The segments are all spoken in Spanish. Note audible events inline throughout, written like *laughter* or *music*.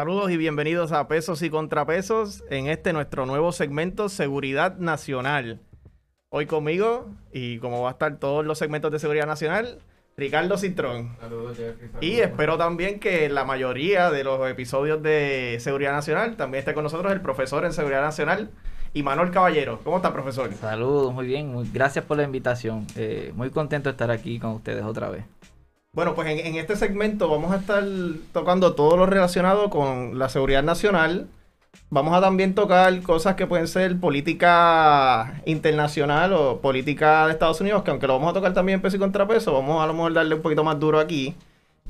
Saludos y bienvenidos a Pesos y Contrapesos en este nuestro nuevo segmento Seguridad Nacional. Hoy conmigo, y como va a estar todos los segmentos de Seguridad Nacional, Ricardo Citrón. Saludos, Jeffrey. Saludos. Y espero también que la mayoría de los episodios de Seguridad Nacional también esté con nosotros el profesor en Seguridad Nacional, Manuel Caballero. ¿Cómo está, profesor? Saludos, muy bien. Muy, gracias por la invitación. Eh, muy contento de estar aquí con ustedes otra vez. Bueno, pues en, en, este segmento vamos a estar tocando todo lo relacionado con la seguridad nacional. Vamos a también tocar cosas que pueden ser política internacional o política de Estados Unidos, que aunque lo vamos a tocar también en peso y contrapeso, vamos a lo mejor darle un poquito más duro aquí.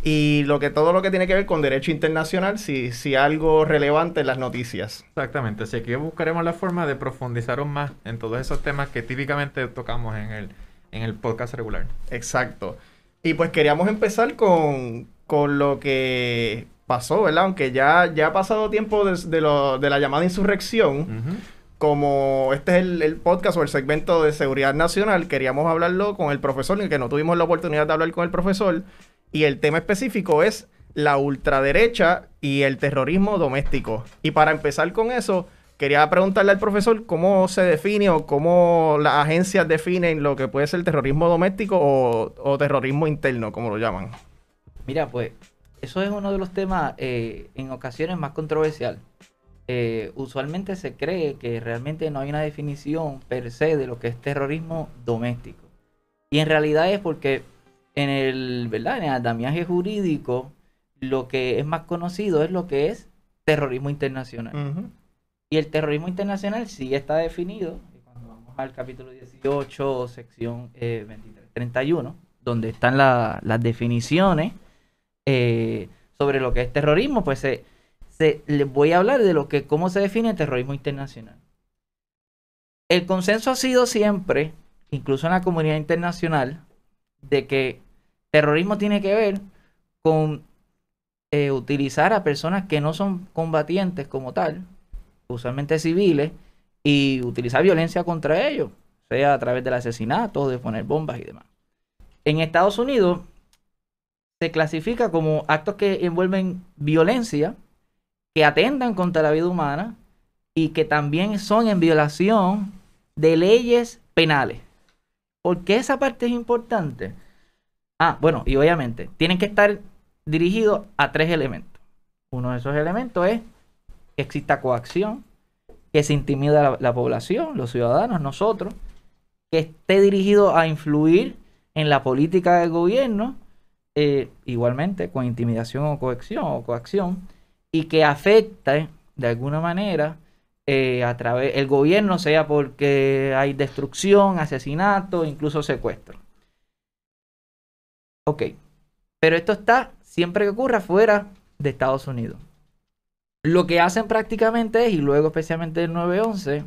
Y lo que todo lo que tiene que ver con derecho internacional, si, si algo relevante en las noticias. Exactamente, así que buscaremos la forma de profundizar más en todos esos temas que típicamente tocamos en el, en el podcast regular. Exacto. Y pues queríamos empezar con, con lo que pasó, ¿verdad? Aunque ya, ya ha pasado tiempo de, de, lo, de la llamada insurrección, uh -huh. como este es el, el, podcast o el segmento de seguridad nacional, queríamos hablarlo con el profesor, en el que no tuvimos la oportunidad de hablar con el profesor, y el tema específico es la ultraderecha y el terrorismo doméstico. Y para empezar con eso, quería preguntarle al profesor cómo se define o cómo las agencias definen lo que puede ser terrorismo doméstico o, o terrorismo interno, como lo llaman. Mira, pues eso es uno de los temas eh, en ocasiones más controversial. Eh, usualmente se cree que realmente no hay una definición per se de lo que es terrorismo doméstico. Y en realidad es porque en el, ¿verdad? En el andamiaje jurídico lo que es más conocido es lo que es terrorismo internacional. Uh -huh. Y el terrorismo internacional sí está definido, cuando vamos al capítulo 18, sección eh, 23, 31, donde están la, las definiciones eh, sobre lo que es terrorismo, pues se, les voy a hablar de lo que, cómo se define el terrorismo internacional. El consenso ha sido siempre, incluso en la comunidad internacional, de que terrorismo tiene que ver con eh, utilizar a personas que no son combatientes como tal, usualmente civiles, y utilizar violencia contra ellos, sea a través del asesinato, de poner bombas y demás. En Estados Unidos se clasifica como actos que envuelven violencia, que atendan contra la vida humana y que también son en violación de leyes penales. ¿Por qué esa parte es importante? Ah, bueno, y obviamente tienen que estar dirigidos a tres elementos. Uno de esos elementos es que exista coacción, que se intimida a la, la, población, los ciudadanos, nosotros, que esté dirigido a influir en la política del gobierno, eh, igualmente con intimidación o coacción o coacción, y que afecte de alguna manera eh, a través el gobierno, sea porque hay destrucción, asesinato, incluso secuestro. Ok, pero esto está siempre que ocurra fuera de Estados Unidos. Lo que hacen prácticamente es, y luego especialmente el 911,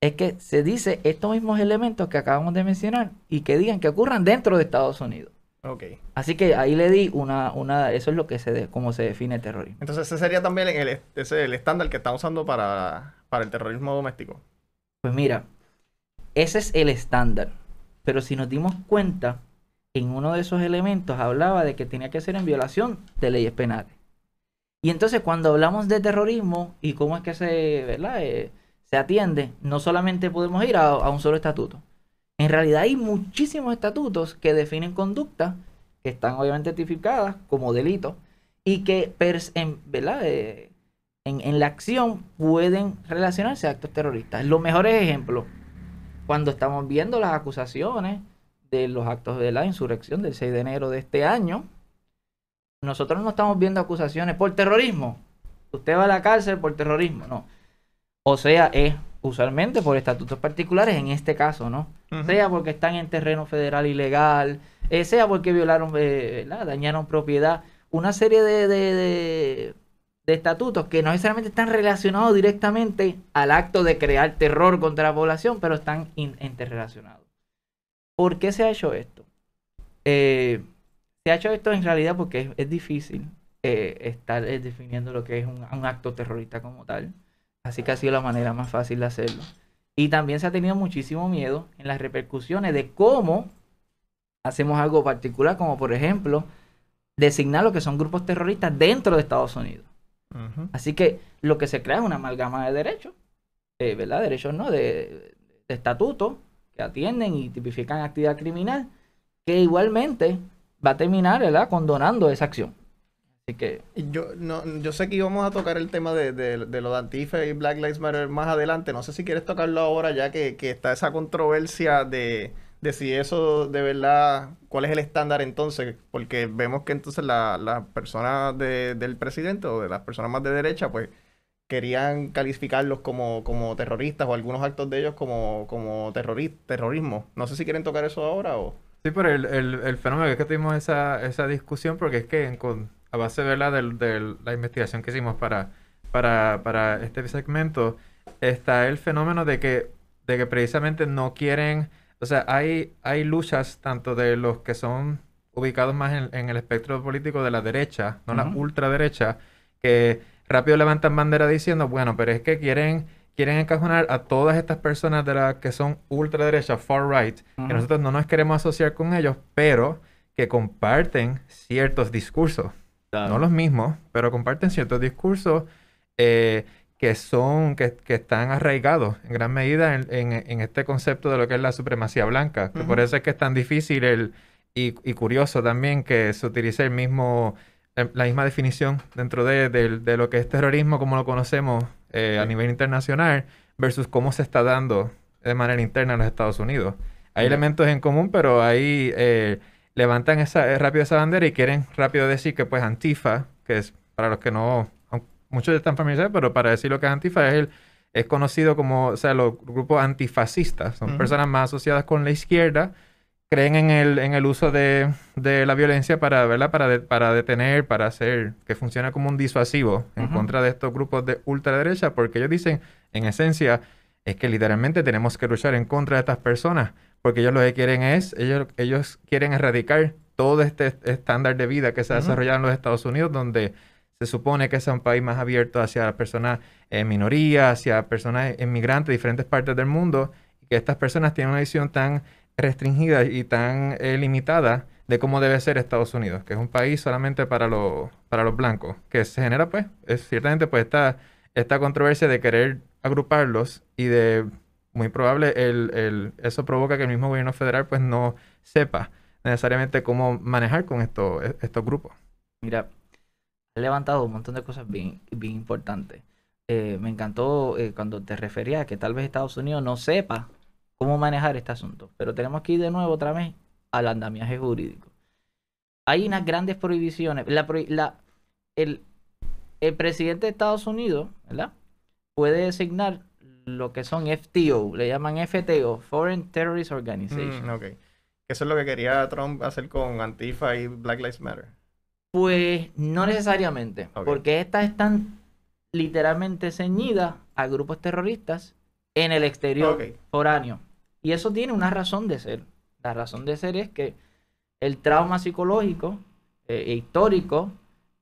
es que se dice estos mismos elementos que acabamos de mencionar y que digan que ocurran dentro de Estados Unidos. Okay. Así que ahí le di una, una eso es lo que se de, cómo se define el terrorismo. Entonces ese sería también el, ese, el estándar que estamos usando para, para el terrorismo doméstico. Pues mira, ese es el estándar. Pero si nos dimos cuenta, en uno de esos elementos hablaba de que tenía que ser en violación de leyes penales. Y entonces cuando hablamos de terrorismo y cómo es que se, ¿verdad? Eh, se atiende, no solamente podemos ir a, un solo estatuto. En realidad hay muchísimos estatutos que definen conductas que están obviamente tipificadas como delitos y que en, ¿verdad? Eh, en, en, la acción pueden relacionarse a actos terroristas. Los mejores ejemplos, cuando estamos viendo las acusaciones de los actos de la insurrección del 6 de enero de este año, nosotros no estamos viendo acusaciones por terrorismo. Usted va a la cárcel por terrorismo, no. O sea, es usualmente por estatutos particulares, en este caso, ¿no? Uh -huh. Sea porque están en terreno federal ilegal, eh, sea porque violaron, eh, dañaron propiedad, una serie de, de, de, de, estatutos que no necesariamente están relacionados directamente al acto de crear terror contra la población, pero están interrelacionados. ¿Por qué se ha hecho esto? Eh, se ha hecho esto en realidad porque es, es difícil eh, estar eh, definiendo lo que es un, un, acto terrorista como tal. Así que ha sido la manera más fácil de hacerlo. Y también se ha tenido muchísimo miedo en las repercusiones de cómo hacemos algo particular, como por ejemplo designar lo que son grupos terroristas dentro de Estados Unidos. Así que lo que se crea es una amalgama de derechos, eh, ¿verdad? Derechos no, de, de estatutos que atienden y tipifican actividad criminal, que igualmente va a terminar, ¿verdad? Condonando esa acción. Así que... Yo, no, yo sé que íbamos a tocar el tema de, de, lo de Antifa y Black Lives Matter más adelante. No sé si quieres tocarlo ahora ya que, que está esa controversia de, de, si eso de verdad, cuál es el estándar entonces, porque vemos que entonces las la personas del presidente o de las personas más de derecha, pues querían calificarlos como, como terroristas o algunos actos de ellos como, como terrorismo. No sé si quieren tocar eso ahora o... Sí, pero el, el, el fenómeno es que tuvimos esa, esa discusión porque es que con, a base de la, de, la investigación que hicimos para, para, para este segmento, está el fenómeno de que, de que precisamente no quieren, o sea, hay, hay luchas tanto de los que son ubicados más en, el espectro político de la derecha, no la ultraderecha, que rápido levantan bandera diciendo, bueno, pero es que quieren quieren encajonar a todas estas personas de las que son ultraderecha, far right, que nosotros no nos queremos asociar con ellos, pero que comparten ciertos discursos. No los mismos, pero comparten ciertos discursos eh, que son, que, están arraigados en gran medida en, este concepto de lo que es la supremacía blanca. Que Por eso es que es tan difícil el, y, curioso también que se utilice el mismo, eh, la misma definición dentro de, de, lo que es terrorismo como lo conocemos eh, a nivel internacional versus cómo se está dando de manera interna en los Estados Unidos. Hay elementos en común, pero ahí levantan esa, eh, rápido esa bandera y quieren rápido decir que pues Antifa, que es para los que no, muchos están familiarizados, pero para decir lo que es Antifa es el, es conocido como, o sea, los grupos antifascistas, son personas más asociadas con la izquierda, creen en el, en el uso de, la violencia para, ¿verdad? Para, para detener, para hacer que funcione como un disuasivo en contra de estos grupos de ultraderecha, porque ellos dicen, en esencia, es que literalmente tenemos que luchar en contra de estas personas porque ellos lo que quieren es, ellos, ellos quieren erradicar todo este estándar de vida que se ha desarrollado en los Estados Unidos, donde se supone que es un país más abierto hacia las personas en minoría, hacia personas inmigrantes de diferentes partes del mundo, y que estas personas tienen una visión tan restringida y tan eh, limitada de cómo debe ser Estados Unidos, que es un país solamente para, los para los blancos, que se genera pues, es ciertamente pues esta, esta controversia de querer agruparlos y de muy probable el, eso provoca que el mismo gobierno federal pues no sepa necesariamente cómo manejar con estos, e, estos grupos. Mira, he levantado un montón de cosas bien, bien importantes. Eh, me encantó eh, cuando te refería a que tal vez Estados Unidos no sepa cómo manejar este asunto, pero tenemos que ir de nuevo otra vez al andamiaje jurídico. Hay unas grandes prohibiciones. La, el, el presidente de Estados Unidos, ¿verdad? Puede designar lo que son FTO, le llaman FTO, Foreign Terrorist Organization. Mm, ok. Eso es lo que quería Trump hacer con Antifa y Black Lives Matter. Pues no necesariamente, porque estas están literalmente ceñidas a grupos terroristas en el exterior foráneo. Y eso tiene una razón de ser. La razón de ser es que el trauma psicológico eh, e histórico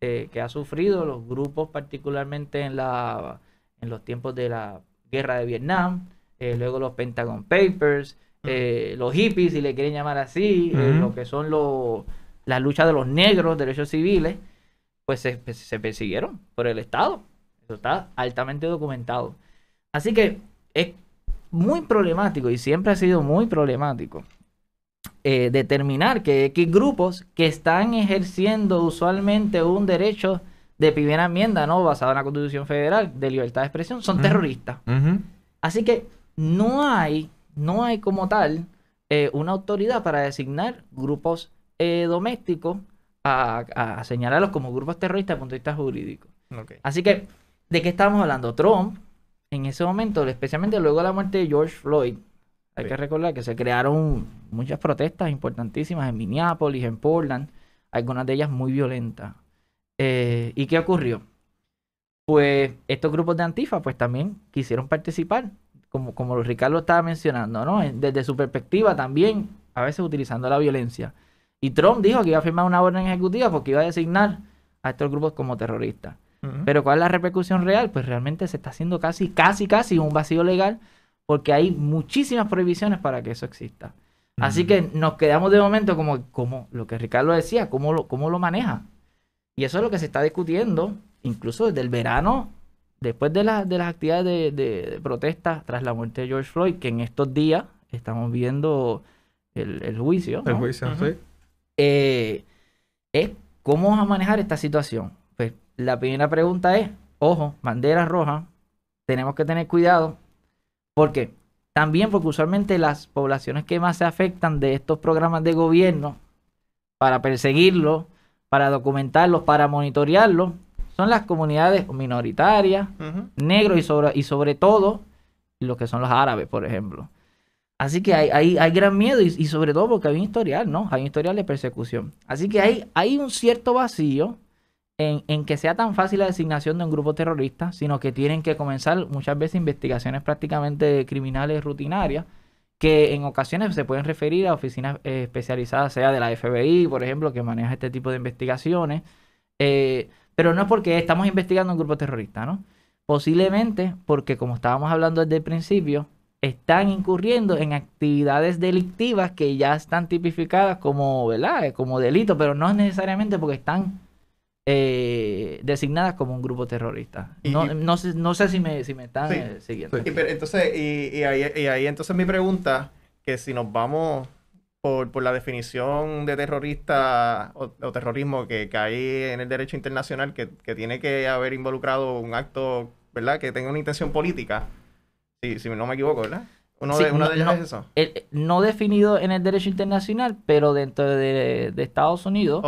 eh, que ha sufrido los grupos, particularmente en, la, en los tiempos de la guerra de Vietnam, eh, luego los Pentagon Papers, los hippies, si le quieren llamar así, lo que son los, las luchas de los negros, derechos civiles, pues se, se, persiguieron por el Estado. Eso está altamente documentado. Así que es muy problemático y siempre ha sido muy problemático determinar que X grupos que están ejerciendo usualmente un derecho de primera enmienda, ¿no? Basada en la Constitución Federal de libertad de expresión, son terroristas. Así que no hay, no hay como tal eh, una autoridad para designar grupos eh, domésticos a, señalarlos como grupos terroristas desde el punto de vista jurídico. Así que, ¿de qué estamos hablando? Trump, en ese momento, especialmente luego de la muerte de George Floyd, hay que recordar que se crearon muchas protestas importantísimas en Minneapolis, en Portland, algunas de ellas muy violentas. Eh, ¿Y qué ocurrió? Pues estos grupos de Antifa pues también quisieron participar, como, como Ricardo estaba mencionando, ¿no? Desde su perspectiva también, a veces utilizando la violencia. Y Trump dijo que iba a firmar una orden ejecutiva porque iba a designar a estos grupos como terroristas. Pero ¿cuál es la repercusión real? Pues realmente se está haciendo casi, casi, casi un vacío legal porque hay muchísimas prohibiciones para que eso exista. Así que nos quedamos de momento como, como lo que Ricardo decía, ¿cómo lo, cómo lo maneja? Y eso es lo que se está discutiendo incluso desde el verano, después de, la- de las actividades de, de- de protesta tras la muerte de George Floyd, que en estos días estamos viendo el, el juicio, El juicio, Ujú. sí. eh, es cómo vamos a manejar esta situación. La primera pregunta es, ojo, bandera roja, tenemos que tener cuidado, porque también porque usualmente las poblaciones que más se afectan de estos programas de gobierno para perseguirlos, para documentarlos, para monitorearlos, son las comunidades minoritarias, negros y sobre, y sobre todo lo que son los árabes, por ejemplo. Así que hay, hay, hay gran miedo y, y sobre todo porque hay un historial, ¿no? Hay un historial de persecución. Así que hay, hay un cierto vacío en, que sea tan fácil la designación de un grupo terrorista, sino que tienen que comenzar muchas veces investigaciones prácticamente criminales rutinarias que en ocasiones se pueden referir a oficinas eh, especializadas, sea de la FBI, por ejemplo, que maneja este tipo de investigaciones. Eh, pero no es porque estamos investigando un grupo terrorista, ¿no? Posiblemente porque, como estábamos hablando desde el principio, están incurriendo en actividades delictivas que ya están tipificadas como, ¿verdad? Como delito, pero no necesariamente porque están eh, designadas como un grupo terrorista. Y- no, y- no sé, no sé si me, si me están Sí, eh, siguiendo. sí. Y, pero entonces, y, ahí, entonces mi pregunta, que si nos vamos por, por la definición de terrorista o, o terrorismo que, que hay en el derecho internacional, que, que tiene que haber involucrado un acto, ¿verdad? Que tenga una intención política, si, si no me equivoco, ¿verdad? Uno Sí, de, una no- de ellas no. es eso. El- no definido en el derecho internacional, pero dentro de, de Estados Unidos,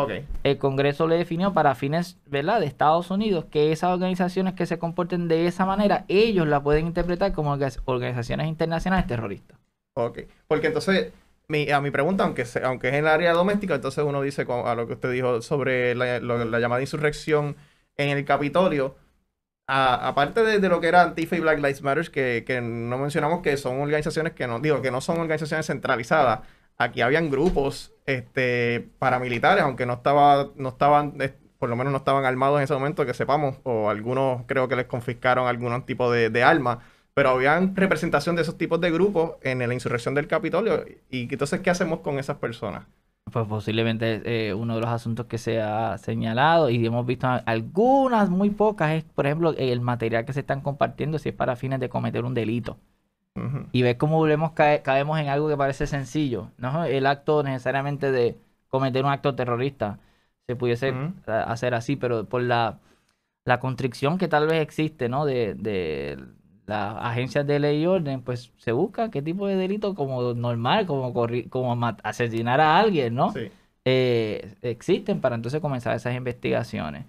el Congreso le definió para fines, ¿verdad?, de Estados Unidos que esas organizaciones que se comporten de esa manera, ellos la pueden interpretar como orga- organizaciones internacionales terroristas. ok. Porque entonces, mi, a mi pregunta, aunque, se- aunque es en el área doméstica, entonces uno dice, a lo que usted dijo sobre la, lo- la llamada insurrección en el Capitolio, aparte de, de lo que era Antifa y Black Lives Matter, que, que no mencionamos que son organizaciones que no, digo, que no son organizaciones centralizadas. Aquí habían grupos este, paramilitares, aunque no estaba, no estaban, por lo menos no estaban armados en ese momento, que sepamos, o algunos creo que les confiscaron algún tipo de, de arma, pero habían representación de esos tipos de grupos en la insurrección del Capitolio. Y entonces, ¿qué hacemos con esas personas? Pues posiblemente eh, uno de los asuntos que se ha señalado y hemos visto algunas, muy pocas, es por ejemplo el material que se están compartiendo si es para fines de cometer un delito. Y ves cómo volvemos cae- caemos en algo que parece sencillo, no el acto necesariamente de cometer un acto terrorista se pudiese hacer así, pero por la, la constricción que tal vez existe, ¿no? De, de las agencias de ley y orden, pues se busca qué tipo de delito como normal, como corri- como asesinar a alguien, ¿no? Sí. Eh, existen para entonces comenzar esas investigaciones.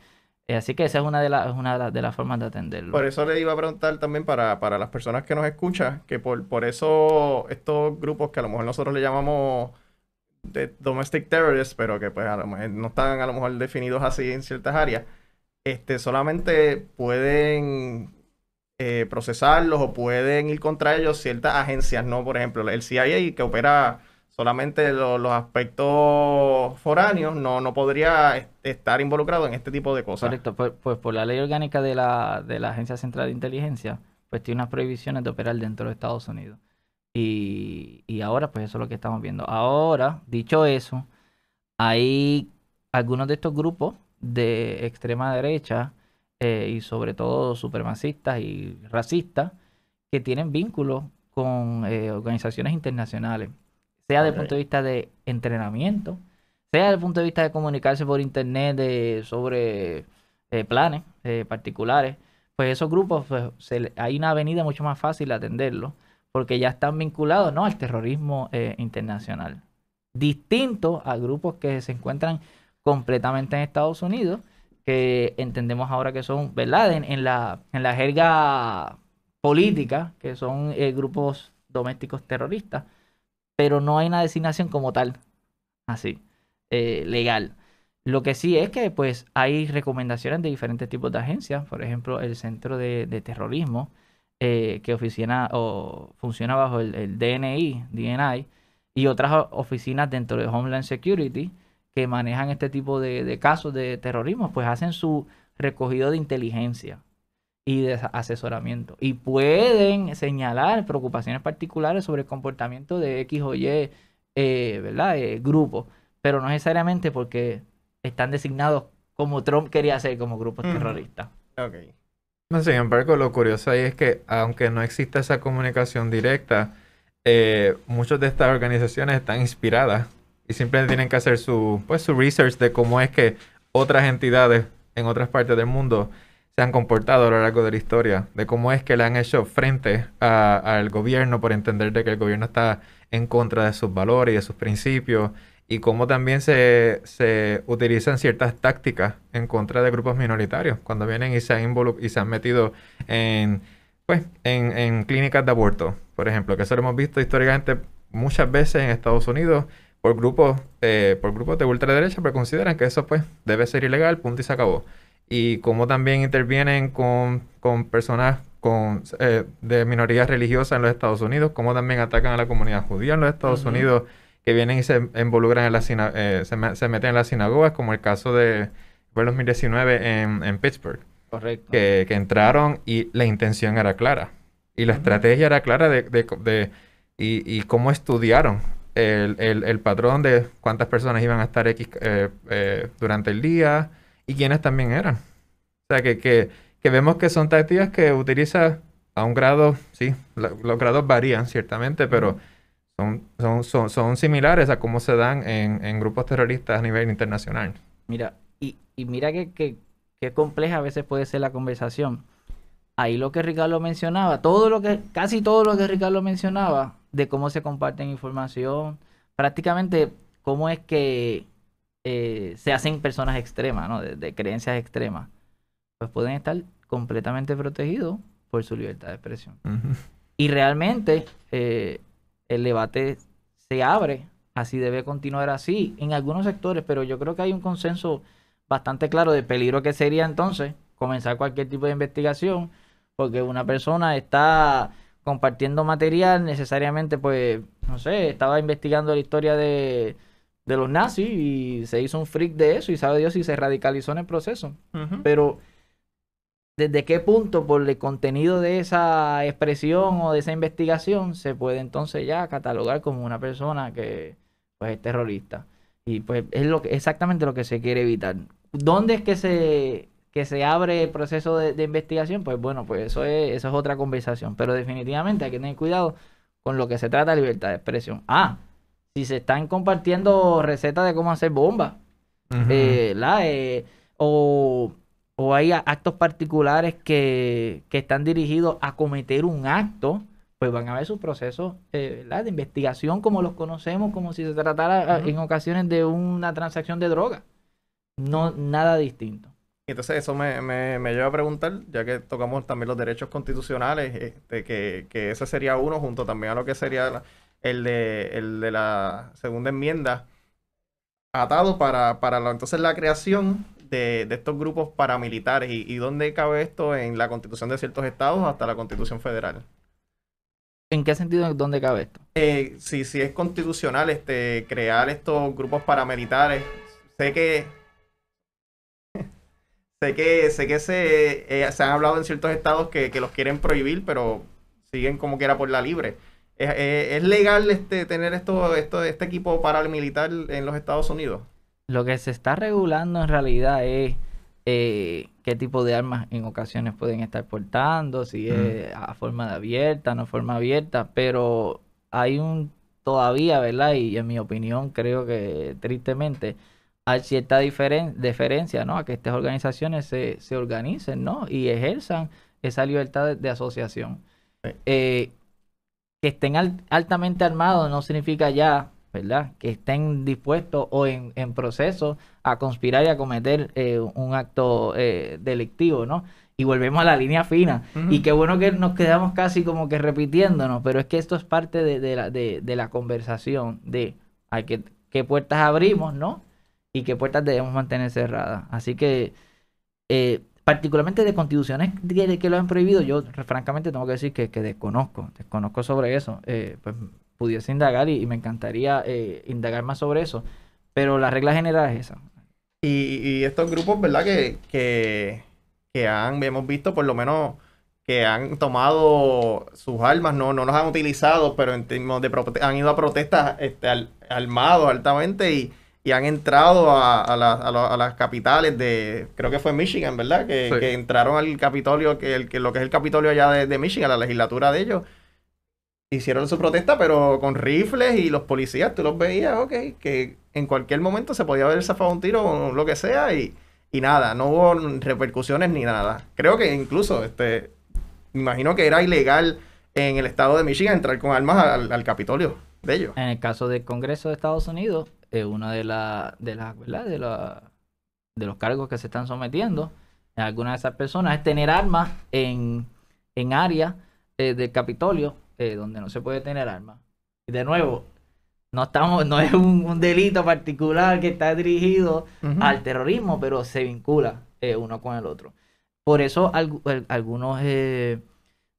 Eh, así que esa es una de, las es una de, las- de las formas de atenderlo. Por eso le iba a preguntar también para, para las personas que nos escuchan, que por, por eso estos grupos que a lo mejor nosotros le llamamos de domestic terrorists, pero que pues a lo mejor no están a lo mejor definidos así en ciertas áreas, este, solamente pueden eh, procesarlos o pueden ir contra ellos ciertas agencias, ¿no? Por ejemplo, el CIA que opera solamente lo- los aspectos foráneos, no, no podría est- estar involucrado en este tipo de cosas. Correcto, pues, pues por la ley orgánica de la, de la Agencia Central de Inteligencia, pues tiene unas prohibiciones de operar dentro de Estados Unidos. Y, y ahora, pues eso es lo que estamos viendo. Ahora, dicho eso, hay algunos de estos grupos de extrema derecha eh, y sobre todo supremacistas y racistas que tienen vínculos con eh, organizaciones internacionales, sea desde el punto de vista de entrenamiento, sea desde el punto de vista de comunicarse por internet de, sobre eh, planes eh, particulares, pues esos grupos, pues, se hay una avenida mucho más fácil de atenderlos, porque ya están vinculados ¿no? al terrorismo internacional. Distinto a grupos que se encuentran completamente en Estados Unidos, que entendemos ahora que son, ¿verdad? En, la, en la jerga política, que son eh, grupos domésticos terroristas, pero no hay una designación como tal, así, eh, legal. Lo que sí es que pues hay recomendaciones de diferentes tipos de agencias, por ejemplo, el Centro de, Terrorismo, eh, que oficina o funciona bajo el, el DNI, DNI, y otras oficinas dentro de Homeland Security que manejan este tipo de, de casos de terrorismo, pues hacen su recogido de inteligencia y de asesoramiento. Y pueden señalar preocupaciones particulares sobre el comportamiento de X o Y, eh, ¿verdad? Eh, grupo, pero no necesariamente porque están designados como Trump quería hacer como grupos terroristas. Ok. No, sin embargo, lo curioso ahí es que aunque no exista esa comunicación directa, eh, muchas de estas organizaciones están inspiradas y simplemente tienen que hacer su, pues, su research de cómo es que otras entidades en otras partes del mundo se han comportado a lo largo de la historia, de cómo es que le han hecho frente al gobierno por entender de que el gobierno está en contra de sus valores y de sus principios, y cómo también se, se utilizan ciertas tácticas en contra de grupos minoritarios, cuando vienen y se han, y se han metido en, pues, en, en clínicas de aborto, por ejemplo, que eso lo hemos visto históricamente muchas veces en Estados Unidos, por grupos, eh, por grupos de ultraderecha, pero consideran que eso pues debe ser ilegal, punto y se acabó. Y cómo también intervienen con, con personas con, eh, de minorías religiosas en los Estados Unidos, cómo también atacan a la comunidad judía en los Estados Unidos, que vienen y se involucran en la eh, se, se, meten en las sinagogas, como el caso de fue 2019 en, en Pittsburgh. Correcto. Que, que, entraron y la intención era clara. Y la estrategia era clara de, de, de y, y, cómo estudiaron el, el, el, patrón de cuántas personas iban a estar X eh, eh, durante el día y quiénes también eran. O sea, que, que, que vemos que son tácticas que utiliza a un grado, sí, los grados varían ciertamente, pero son, son, son, son similares a cómo se dan en, en, grupos terroristas a nivel internacional. Mira, y, y mira que, que, que compleja a veces puede ser la conversación. Ahí lo que Ricardo mencionaba, todo lo que, casi todo lo que Ricardo mencionaba, de cómo se comparten información, prácticamente cómo es que eh, se hacen personas extremas, ¿no? de, de, creencias extremas, pues pueden estar completamente protegidos por su libertad de expresión. Uh -huh. Y realmente eh, el debate se abre, así debe continuar así en algunos sectores, pero yo creo que hay un consenso bastante claro de peligro que sería entonces comenzar cualquier tipo de investigación, porque una persona está compartiendo material, necesariamente, pues, no sé, estaba investigando la historia de, de los nazis y se hizo un freak de eso y sabe Dios si se radicalizó en el proceso. Uh -huh. Pero, ¿desde qué punto, por el contenido de esa expresión o de esa investigación, se puede entonces ya catalogar como una persona que, pues, es terrorista? Y, pues, es lo que, exactamente lo que se quiere evitar. ¿Dónde es que se que se abre el proceso de, de, investigación, pues bueno, pues eso es, eso es otra conversación. Pero definitivamente hay que tener cuidado con lo que se trata de libertad de expresión. Ah, si se están compartiendo recetas de cómo hacer bombas, uh -huh. eh, la, eh, o, o, hay actos particulares que, que, están dirigidos a cometer un acto, pues van a haber sus procesos eh, de investigación como los conocemos, como si se tratara uh -huh. en ocasiones de una transacción de droga. No, nada distinto. Entonces eso me, me, me, lleva a preguntar, ya que tocamos también los derechos constitucionales, este, que, que, ese sería uno junto también a lo que sería el de, el de la segunda enmienda, atado para, para la, entonces la creación de, de, estos grupos paramilitares y, y dónde cabe esto en la constitución de ciertos estados hasta la constitución federal. ¿En qué sentido dónde cabe esto? Eh, si, si es constitucional este, crear estos grupos paramilitares, sé que sé que, sé que se, eh, se han hablado en ciertos estados que, que, los quieren prohibir, pero siguen como que era por la libre. ¿Es, es, es legal este, tener esto, esto, este equipo paramilitar en los Estados Unidos? Lo que se está regulando en realidad es eh, qué tipo de armas en ocasiones pueden estar portando, si es a forma de abierta, no forma abierta, pero hay un todavía, ¿verdad? Y en mi opinión creo que tristemente hay cierta diferen diferencia, ¿no? A que estas organizaciones se, se, organicen, ¿no? Y ejerzan esa libertad de, de asociación. Sí. Eh, que estén al, altamente armados no significa ya, ¿verdad? Que estén dispuestos o en, en proceso a conspirar y a cometer eh, un acto eh, delictivo, ¿no? Y volvemos a la línea fina. Uh -huh. Y qué bueno que nos quedamos casi como que repitiéndonos, pero es que esto es parte de, de la, de, de la conversación, de hay que, qué puertas abrimos, ¿no? Y qué puertas debemos mantener cerradas. Así que, eh, particularmente de constituciones que, que, lo han prohibido, yo francamente tengo que decir que, que desconozco, desconozco sobre eso. Eh, pues pudiese indagar y, y me encantaría eh, indagar más sobre eso, pero la regla general es esa. Y, y estos grupos, ¿verdad? Que, que, que han, hemos visto por lo menos que han tomado sus armas, no, no los han utilizado, pero en términos de han ido a protestas este, al, armados altamente y y han entrado a, a, la- a la- a las capitales de, creo que fue Michigan, ¿verdad? Que, Sí. que entraron al Capitolio, que, el, que lo que es el Capitolio allá de, de Michigan, la legislatura de ellos. Hicieron su protesta, pero con rifles y los policías, tú los veías, ok, que en cualquier momento se podía haber zafado un tiro o lo que sea y, y nada, no hubo repercusiones ni nada. Creo que incluso, este, me imagino que era ilegal en el estado de Michigan entrar con armas al, al Capitolio de ellos. En el caso del Congreso de Estados Unidos, eh, una de las de las ¿verdad? de la- de los cargos que se están sometiendo a algunas de esas personas es tener armas en, en áreas eh, del Capitolio eh, donde no se puede tener armas. Y de nuevo, no estamos, no es un, un delito particular que está dirigido al terrorismo, pero se vincula eh, uno con el otro. Por eso algu- al- algunos eh,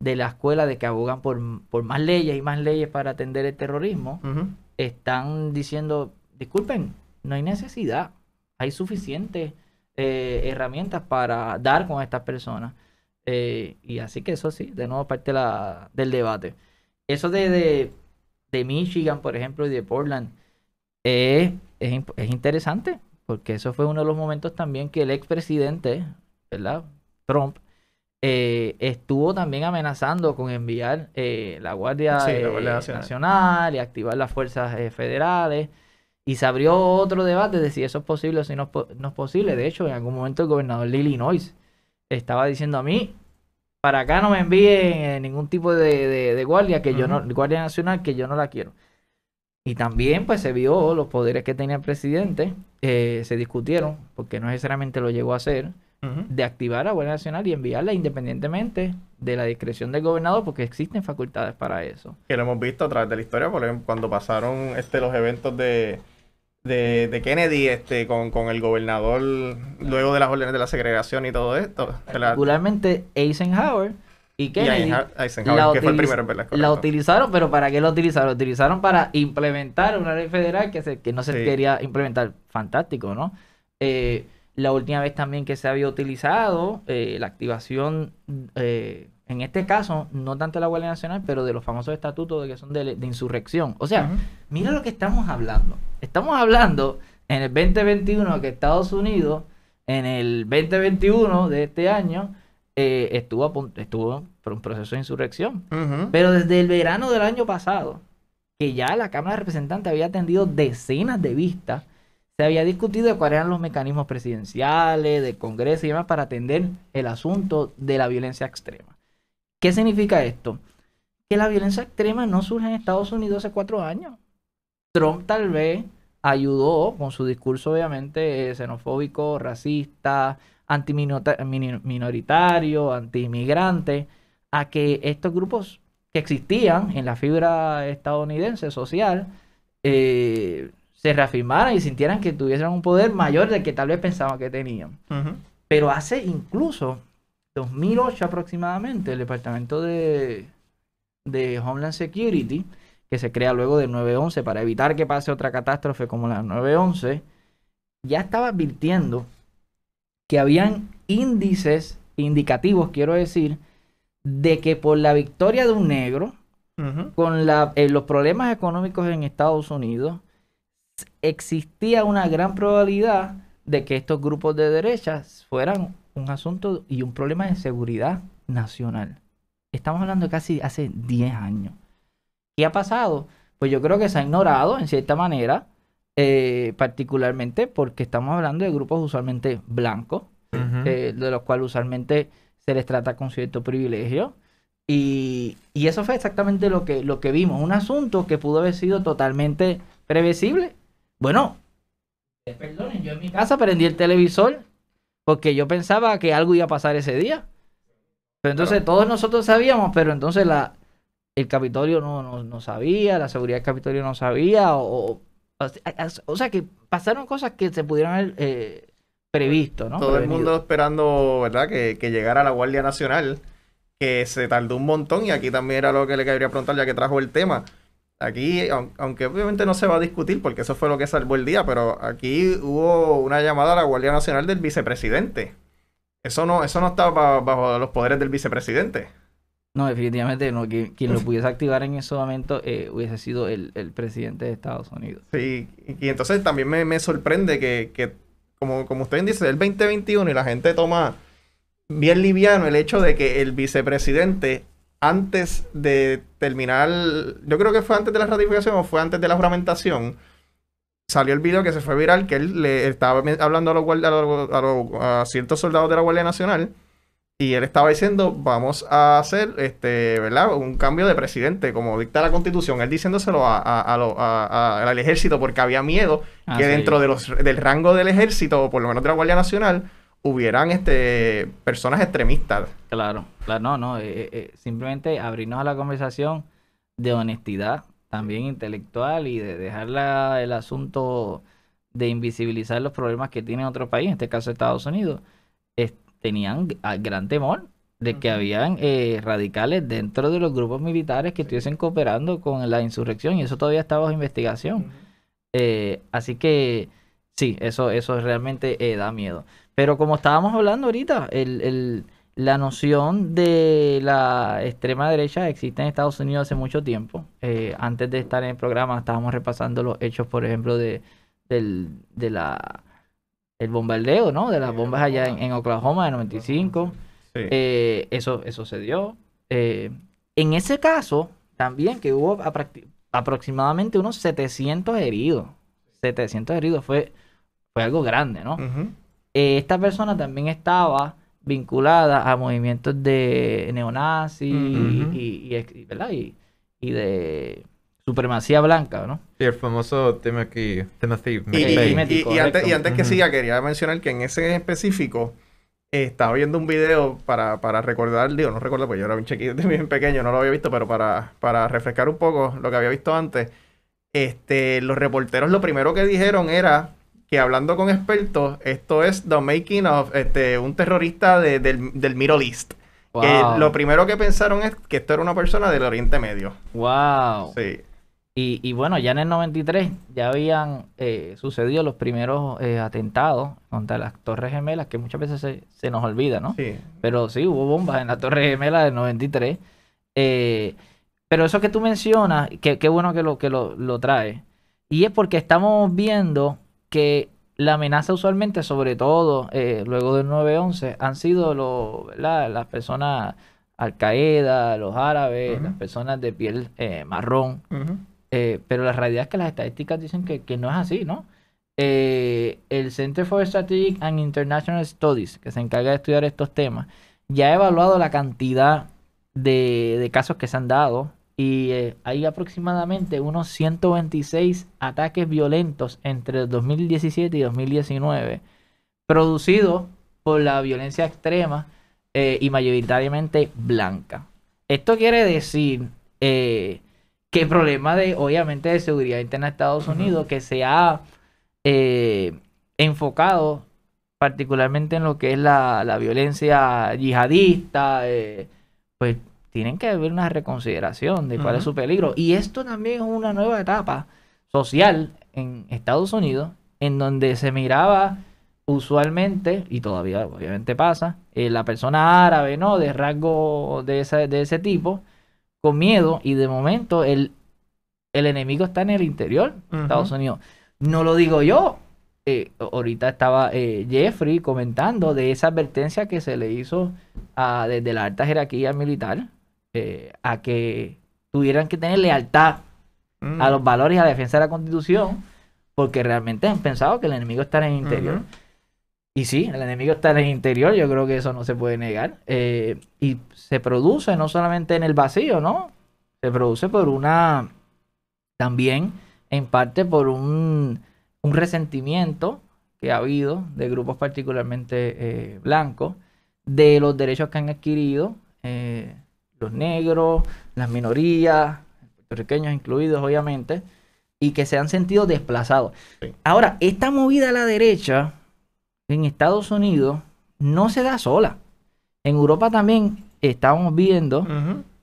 de la escuela de que abogan por, por más leyes y más leyes para atender el terrorismo, están diciendo, disculpen, no hay necesidad, hay suficientes eh, herramientas para dar con estas personas. Eh, y así que eso sí, de nuevo parte de la- del debate. Eso de, de, de Michigan, por ejemplo, y de Portland, eh, es, interesante, porque eso fue uno de los momentos también que el expresidente, ¿verdad? Trump, eh, estuvo también amenazando con enviar la Guardia, Sí, la Guardia Nacional. Nacional y activar las fuerzas federales. Y se abrió otro debate de si eso es posible o si no, es po- no es posible. De hecho, en algún momento el gobernador de Illinois estaba diciendo a mí, para acá no me envíen eh, ningún tipo de, de- de guardia, que yo no. Guardia Nacional, que yo no la quiero. Y también pues se vio los poderes que tenía el presidente, eh, se discutieron, porque no necesariamente lo llegó a hacer, De activar a Guardia Nacional y enviarla independientemente de la discreción del gobernador, porque existen facultades para eso. que lo hemos visto a través de la historia, por ejemplo, cuando pasaron este, los eventos de, de, de Kennedy este, con, con el gobernador, luego de las órdenes de la segregación y todo esto. la- Particularmente Eisenhower y Kennedy. Eisenhower, Eisenhower, la que fue el primero. La utilizaron, pero ¿para qué la utilizaron? La utilizaron para implementar una ley federal que, se, que no se Sí. quería implementar. Fantástico, ¿no? Eh, la última vez también que se había utilizado eh, la activación, eh, en este caso, no tanto de la Guardia Nacional, pero de los famosos estatutos de que son de, de insurrección. O sea, mira lo que estamos hablando. Estamos hablando en el 2021 que Estados Unidos, en el 2021 de este año, eh, estuvo, a estuvo por un proceso de insurrección. Pero desde el verano del año pasado, que ya la Cámara de Representantes había atendido decenas de vistas, se había discutido de cuáles eran los mecanismos presidenciales, del Congreso y demás para atender el asunto de la violencia extrema. ¿Qué significa esto? Que la violencia extrema no surge en Estados Unidos hace cuatro años. Trump tal vez ayudó con su discurso obviamente xenofóbico, racista, antiminoritario, anti-inmigrante, a que estos grupos que existían en la fibra estadounidense social eh, se reafirmaran y sintieran que tuviesen un poder mayor del que tal vez pensaban que tenían. Pero hace incluso 2008 aproximadamente, el Departamento de, de Homeland Security, que se crea luego del 9-11 para evitar que pase otra catástrofe como la 9-11, ya estaba advirtiendo que habían índices indicativos, quiero decir, de que por la victoria de un negro, con la- eh, los problemas económicos en Estados Unidos, existía una gran probabilidad de que estos grupos de derechas fueran un asunto y un problema de seguridad nacional. Estamos hablando de casi hace 10 años. ¿Qué ha pasado? Pues yo creo que se ha ignorado en cierta manera, eh, particularmente porque estamos hablando de grupos usualmente blancos, eh, de los cuales usualmente se les trata con cierto privilegio. Y, y eso fue exactamente lo que, lo que vimos. Un asunto que pudo haber sido totalmente previsible. Bueno, perdonen, yo en mi casa prendí el televisor porque yo pensaba que algo iba a pasar ese día. Pero entonces Claro. todos nosotros sabíamos, pero entonces la, el Capitolio no, no, no sabía, la seguridad del Capitolio no sabía, o, o, o sea que pasaron cosas que se pudieron haber eh, previsto, ¿no? Todo el mundo esperando, ¿verdad? Que, que llegara la Guardia Nacional, que se tardó un montón y aquí también era lo que le quería preguntar ya que trajo el tema. Aquí, aun- aunque obviamente no se va a discutir porque eso fue lo que salvó el día, pero aquí hubo una llamada a la Guardia Nacional del vicepresidente. Eso no, eso no estaba ba- bajo los poderes del vicepresidente. No, definitivamente no. Quien, quien lo *laughs* pudiese activar en ese momento eh, hubiese sido el, el presidente de Estados Unidos. Sí, y, y entonces también me, me sorprende que, que, como, como usted dice, el 2021 y la gente toma bien liviano el hecho de que el vicepresidente, antes de terminar, yo creo que fue antes de la ratificación o fue antes de la juramentación, salió el video que se fue viral, que él le estaba hablando a, los a, los- a los- a ciertos soldados de la Guardia Nacional. Y él estaba diciendo, vamos a hacer, este, ¿verdad? Un cambio de presidente, como dicta la Constitución. Él diciéndoselo a, al ejército porque había miedo Ah, que sí. dentro de los, del rango del ejército, o por lo menos de la Guardia Nacional, hubieran este, personas extremistas. Claro, claro, no, no. eh, eh, eh, simplemente abrirnos a la conversación de honestidad, también intelectual y de dejar la- el asunto de invisibilizar los problemas que tiene otro país, en este caso Estados Unidos. Es- tenían g- a- gran temor de que habían eh, radicales dentro de los grupos militares que estuviesen cooperando con la insurrección y eso todavía está bajo investigación. Eh, así que sí, eso, eso realmente eh, da miedo. Pero como estábamos hablando ahorita, el, el- la noción de la extrema derecha existe en Estados Unidos hace mucho tiempo. Eh, antes de estar en el programa estábamos repasando los hechos, por ejemplo, de, del, de la, el bombardeo, ¿no? De las bombas allá en, Oklahoma. en Oklahoma en 95. Sí. Eh, eso, eso se dio. En ese caso, también que hubo aproximadamente unos 700 heridos. 700 heridos fue, fue algo grande, ¿no? Eh, esta persona también estaba vinculada a movimientos de neonazis y, y, ex- y- ¿verdad? Y, y de supremacía blanca, ¿no? Sí, el famoso Timothy, Timothy Y, y- y- y antes, y antes que Ujú. siga, quería mencionar que en ese específico eh, estaba viendo un video para, para recordar, digo, no recuerdo, pues yo era un chiquito bien pequeño, no lo había visto, pero para, para refrescar un poco lo que había visto antes, este, los reporteros lo primero que dijeron era que hablando con expertos, esto es the making of este, un terrorista de- del, del Middle East. Que lo primero que pensaron es que esto era una persona del Oriente Medio. Wow. Sí. Y, y bueno, ya en el 93 ya habían eh, sucedido los primeros eh, atentados contra las Torres Gemelas, que muchas veces se, se nos olvida, ¿no? Sí. Pero sí, hubo bombas en la Torre Gemela del 93. Eh, pero eso que tú mencionas, que- qué bueno que lo, que lo, lo trae. Y es porque estamos viendo que la amenaza usualmente, sobre todo eh, luego del 9-11, han sido lo- ¿verdad? las personas Al Qaeda, los árabes, las personas de piel eh, marrón. Eh, pero la realidad es que las estadísticas dicen que, que no es así, ¿no? El Center for Strategic and International Studies, que se encarga de estudiar estos temas, ya ha evaluado la cantidad de, de casos que se han dado y eh, hay aproximadamente unos 126 ataques violentos entre el 2017 y 2019, producidos por la violencia extrema eh, y mayoritariamente blanca. Esto quiere decir eh, que el problema de, obviamente, de seguridad interna de Estados. Unidos, que se ha enfocado particularmente en lo que es la, la violencia yihadista, pues tienen que haber una reconsideración de cuál es su peligro. Y esto también es una nueva etapa social en Estados Unidos, en donde se miraba usualmente, y todavía obviamente pasa, eh, la persona árabe, ¿no? De rasgo de ese, de ese tipo, con miedo, y de momento el, el enemigo está en el interior de. Estados Unidos. No lo digo yo. eh, ahorita estaba eh, Jeffrey comentando de esa advertencia que se le hizo a- desde la alta jerarquía militar eh, a que tuvieran que tener lealtad Mm. a los valores y a la defensa de la constitución porque realmente han pensado que el enemigo está en el interior. Y sí, el enemigo está en el interior, yo creo que eso no se puede negar. Eh, y se produce no solamente en el vacío, ¿no? Se produce por una, también en parte por un, un resentimiento que ha habido de grupos particularmente eh, blancos de los derechos que han adquirido los negros, las minorías, puertorriqueños incluidos obviamente, y que se han sentido desplazados. Sí. Ahora, esta movida a la derecha en Estados Unidos no se da sola. En Europa también estamos viendo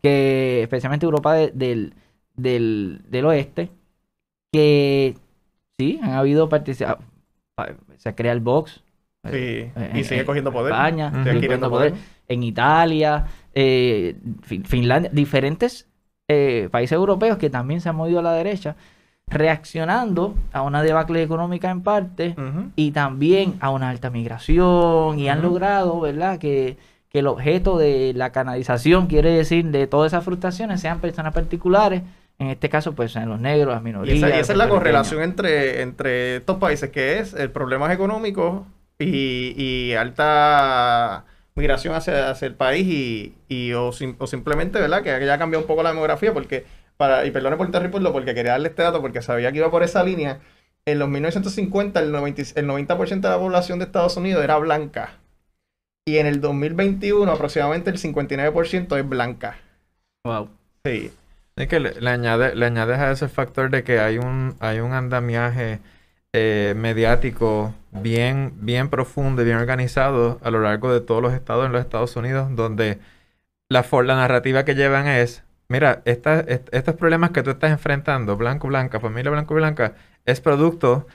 que, especialmente Europa de- del, del, del oeste, que sí, han habido participaciones. Se crea el Vox. Sí. eh, Y sigue cogiendo poder. España. Sigue cogiendo poder. En Italia, eh, Finlandia, diferentes eh, países europeos que también se han movido a la derecha, reaccionando a una debacle económica en parte y también a una alta migración y han logrado, ¿verdad?, que, que, el objeto de la canalización, quiere decir, de todas esas frustraciones sean personas particulares. En este caso, pues, en los negros, las minorías. Y esa, esa es la correlación entre, entre estos países, que es el problema económico y, y alta migración hacia, hacia el país y, y o, o, simplemente, ¿verdad? Que haya cambiado un poco la demografía porque, para, y perdone por interrumpirlo porque quería darle este dato porque sabía que iba por esa línea. En los 1950 el 90%, el 90 de la población de Estados Unidos era blanca. Y en el 2021 aproximadamente el 59% es blanca. Wow. Sí. Es que le, le, añade, le añades a ese factor de que hay un, hay un andamiaje eh, mediático bien, bien profundo y bien organizado a lo largo de todos los estados en los Estados Unidos, donde la, la narrativa que llevan es, mira, esta, estos problemas que tú estás enfrentando, blanco, blanca, familia blanco, blanca, es producto,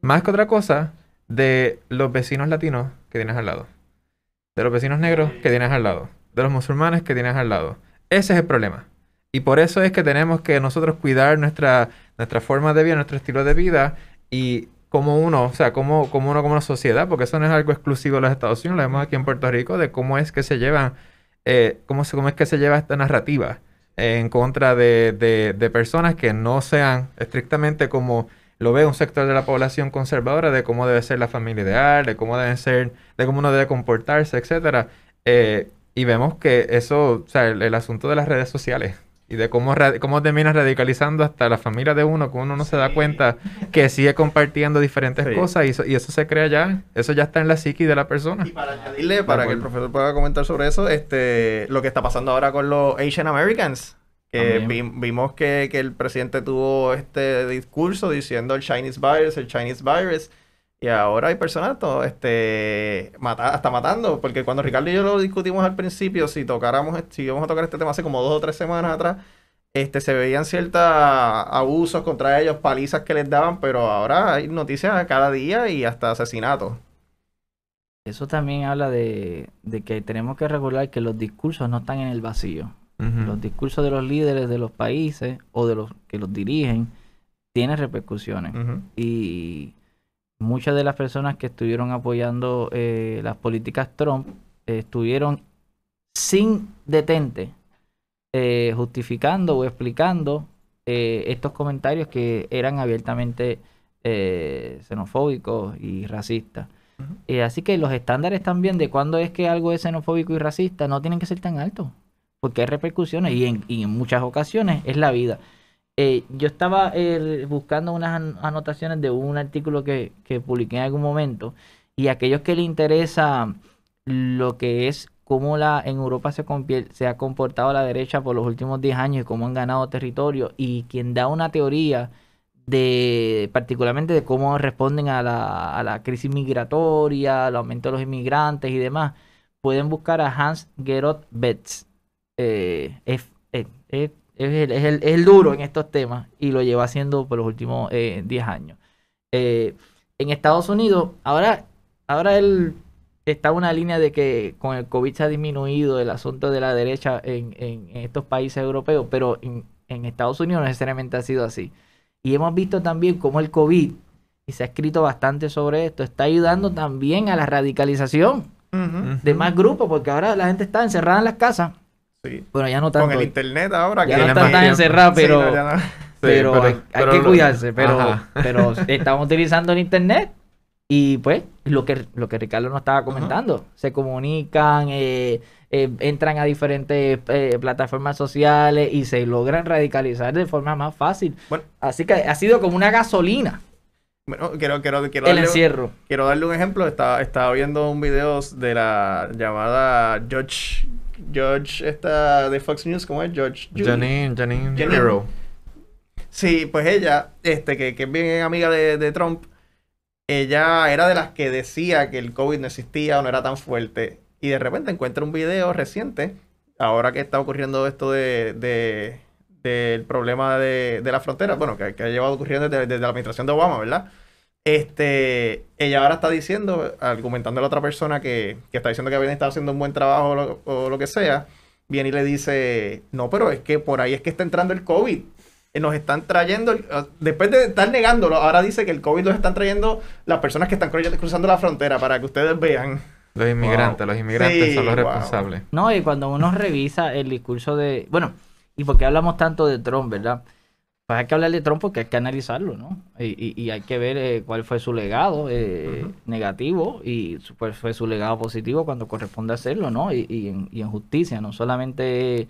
más que otra cosa, de los vecinos latinos que tienes al lado, de los vecinos negros que tienes al lado, de los musulmanes que tienes al lado. Ese es el problema. Y por eso es que tenemos que nosotros cuidar nuestra, nuestra forma de vida, nuestro estilo de vida y como uno, o sea, como, como uno como una sociedad, porque eso no es algo exclusivo de los Estados Unidos, lo vemos aquí en Puerto Rico, de cómo es que se llevan, eh, cómo, cómo es que se lleva esta narrativa en contra de, de, personas que no sean estrictamente como lo ve un sector de la población conservadora, de cómo debe ser la familia ideal, de cómo deben ser, de cómo uno debe comportarse, etcétera. Eh, y vemos que eso, o sea, el asunto de las redes sociales, y de cómo, cómo termina radicalizando hasta la familia de uno, que uno no se da cuenta que sigue compartiendo diferentes cosas y eso, y eso se crea ya, eso ya está en la psiqui de la persona. Y para añadirle, para que el profesor pueda comentar sobre eso, este, lo que está pasando ahora con los Asian Americans, que vimos que, que, el presidente tuvo este discurso diciendo el Chinese virus, el Chinese virus, y ahora hay personas este, mata, hasta matando, porque cuando Ricardo y yo lo discutimos al principio, si tocáramos, si íbamos a tocar este tema hace como dos o tres semanas atrás, este, se veían ciertos abusos contra ellos, palizas que les daban, pero ahora hay noticias cada día y hasta asesinatos. Eso también habla de, de, que tenemos que recordar que los discursos no están en el vacío. Los discursos de los líderes de los países o de los que los dirigen tienen repercusiones. Y muchas de las personas que estuvieron apoyando eh, las políticas Trump eh, estuvieron sin detente eh, justificando o explicando estos comentarios que eran abiertamente xenofóbicos y racistas. así que los estándares también de cuándo es que algo es xenofóbico y racista no tienen que ser tan altos, porque hay repercusiones y en, y en muchas ocasiones es la vida. Eh, yo estaba eh, buscando unas anotaciones de un artículo que, publiqué en algún momento y aquellos que les interesa lo que es cómo la, en Europa se, ha comportado la derecha por los últimos 10 años y cómo han ganado territorio y quien da una teoría de particularmente de cómo responden a la, a la crisis migratoria, al aumento de los inmigrantes y demás, pueden buscar a Hans Gerot Betz. Eh, es, es el, duro en estos temas y lo lleva haciendo por los últimos 10 eh, años. Eh, en Estados Unidos, ahora, ahora él está una línea de que con el COVID se ha disminuido el asunto de la derecha en, estos países europeos, pero en, Estados Unidos no necesariamente ha sido así. Y hemos visto también cómo el COVID, y se ha escrito bastante sobre esto, está ayudando también a la radicalización de más grupos, porque ahora la gente está encerrada en las casas Sí. Bueno, ya no tanto. Con el internet ahora ya que no están tan encerrados, *laughs* pero, pero, hay, que cuidarse. Pero, pero *laughs* estamos utilizando el internet y pues lo que, lo que Ricardo nos estaba comentando. Se comunican, eh, eh, entran a diferentes eh, plataformas sociales y se logran radicalizar de forma más fácil. Bueno, Así que ha sido como una gasolina. Bueno, quiero, quiero, quiero, el encierro. quiero darle un ejemplo. Estaba, estaba viendo un video de la llamada George George está de Fox News, ¿cómo es? George. Janine, Janine, Janine. Sí, pues ella, este, que, que es bien amiga de, Trump, ella era de las que decía que el COVID no existía o no era tan fuerte. Y de repente encuentra un video reciente, ahora que está ocurriendo esto de, de del problema de, de, la frontera, bueno, que, que ha llevado ocurriendo desde, desde, la administración de Obama, ¿verdad? Este, ella ahora está diciendo, argumentando a la otra persona que, que está diciendo que Biden está haciendo un buen trabajo o lo, o lo que sea, viene y le dice, no, pero es que por ahí es que está entrando el COVID. Eh, Nos están trayendo, ah, después de estar negándolo, ahora dice que el COVID los están trayendo las personas que están cru- cruzando la frontera para que ustedes vean. Los inmigrantes, los inmigrantes Sí, son los wow. responsables. No, y cuando uno revisa el discurso de. Bueno, y porque hablamos tanto de Trump, ¿verdad? Pues hay que hablar de Trump porque hay que analizarlo, ¿no? Y, y- y hay que ver eh, cuál fue su legado eh, negativo y cuál fue su legado positivo cuando corresponde hacerlo, ¿no? Y, y en, justicia, no solamente.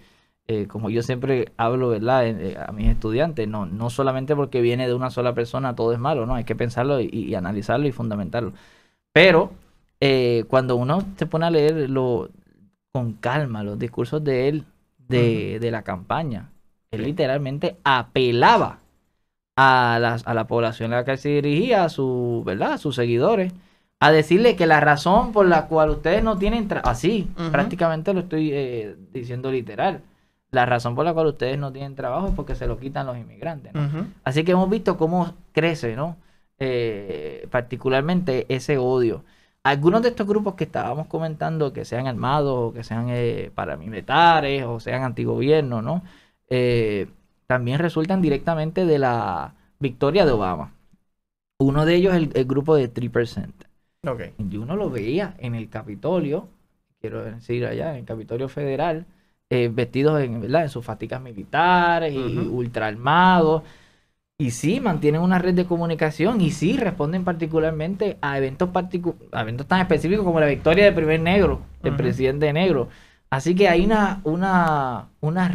eh, como yo siempre hablo, ¿verdad? a mis estudiantes, no, no solamente porque viene de una sola persona todo es malo, ¿no? Hay que pensarlo y, analizarlo y fundamentarlo. Pero eh, cuando uno se pone a leer lo, con calma los discursos de él de, de la campaña, él literalmente apelaba a, las- a la población a la que se dirigía, a, su, ¿verdad? a sus seguidores, a decirle que la razón por la cual ustedes no tienen tra- así, prácticamente lo estoy eh, diciendo literal, la razón por la cual ustedes no tienen trabajo es porque se lo quitan los inmigrantes. Así que hemos visto cómo crece, ¿no? Eh, particularmente ese odio. Algunos de estos grupos que estábamos comentando, que sean armados, o que sean eh, paramilitares, o sean antigobierno, ¿no? Eh, también resultan directamente de la victoria de Obama. Uno de ellos es el, el grupo de 3%. Ok. Y uno lo veía en el Capitolio, quiero decir allá, en el Capitolio Federal, eh, vestidos en, ¿verdad? en sus fatigas militares y ultra armados. Y sí, mantienen una red de comunicación y sí responden particularmente a eventos, particu- a eventos tan específicos como la victoria del primer negro, del presidente negro. Así que hay una, una, una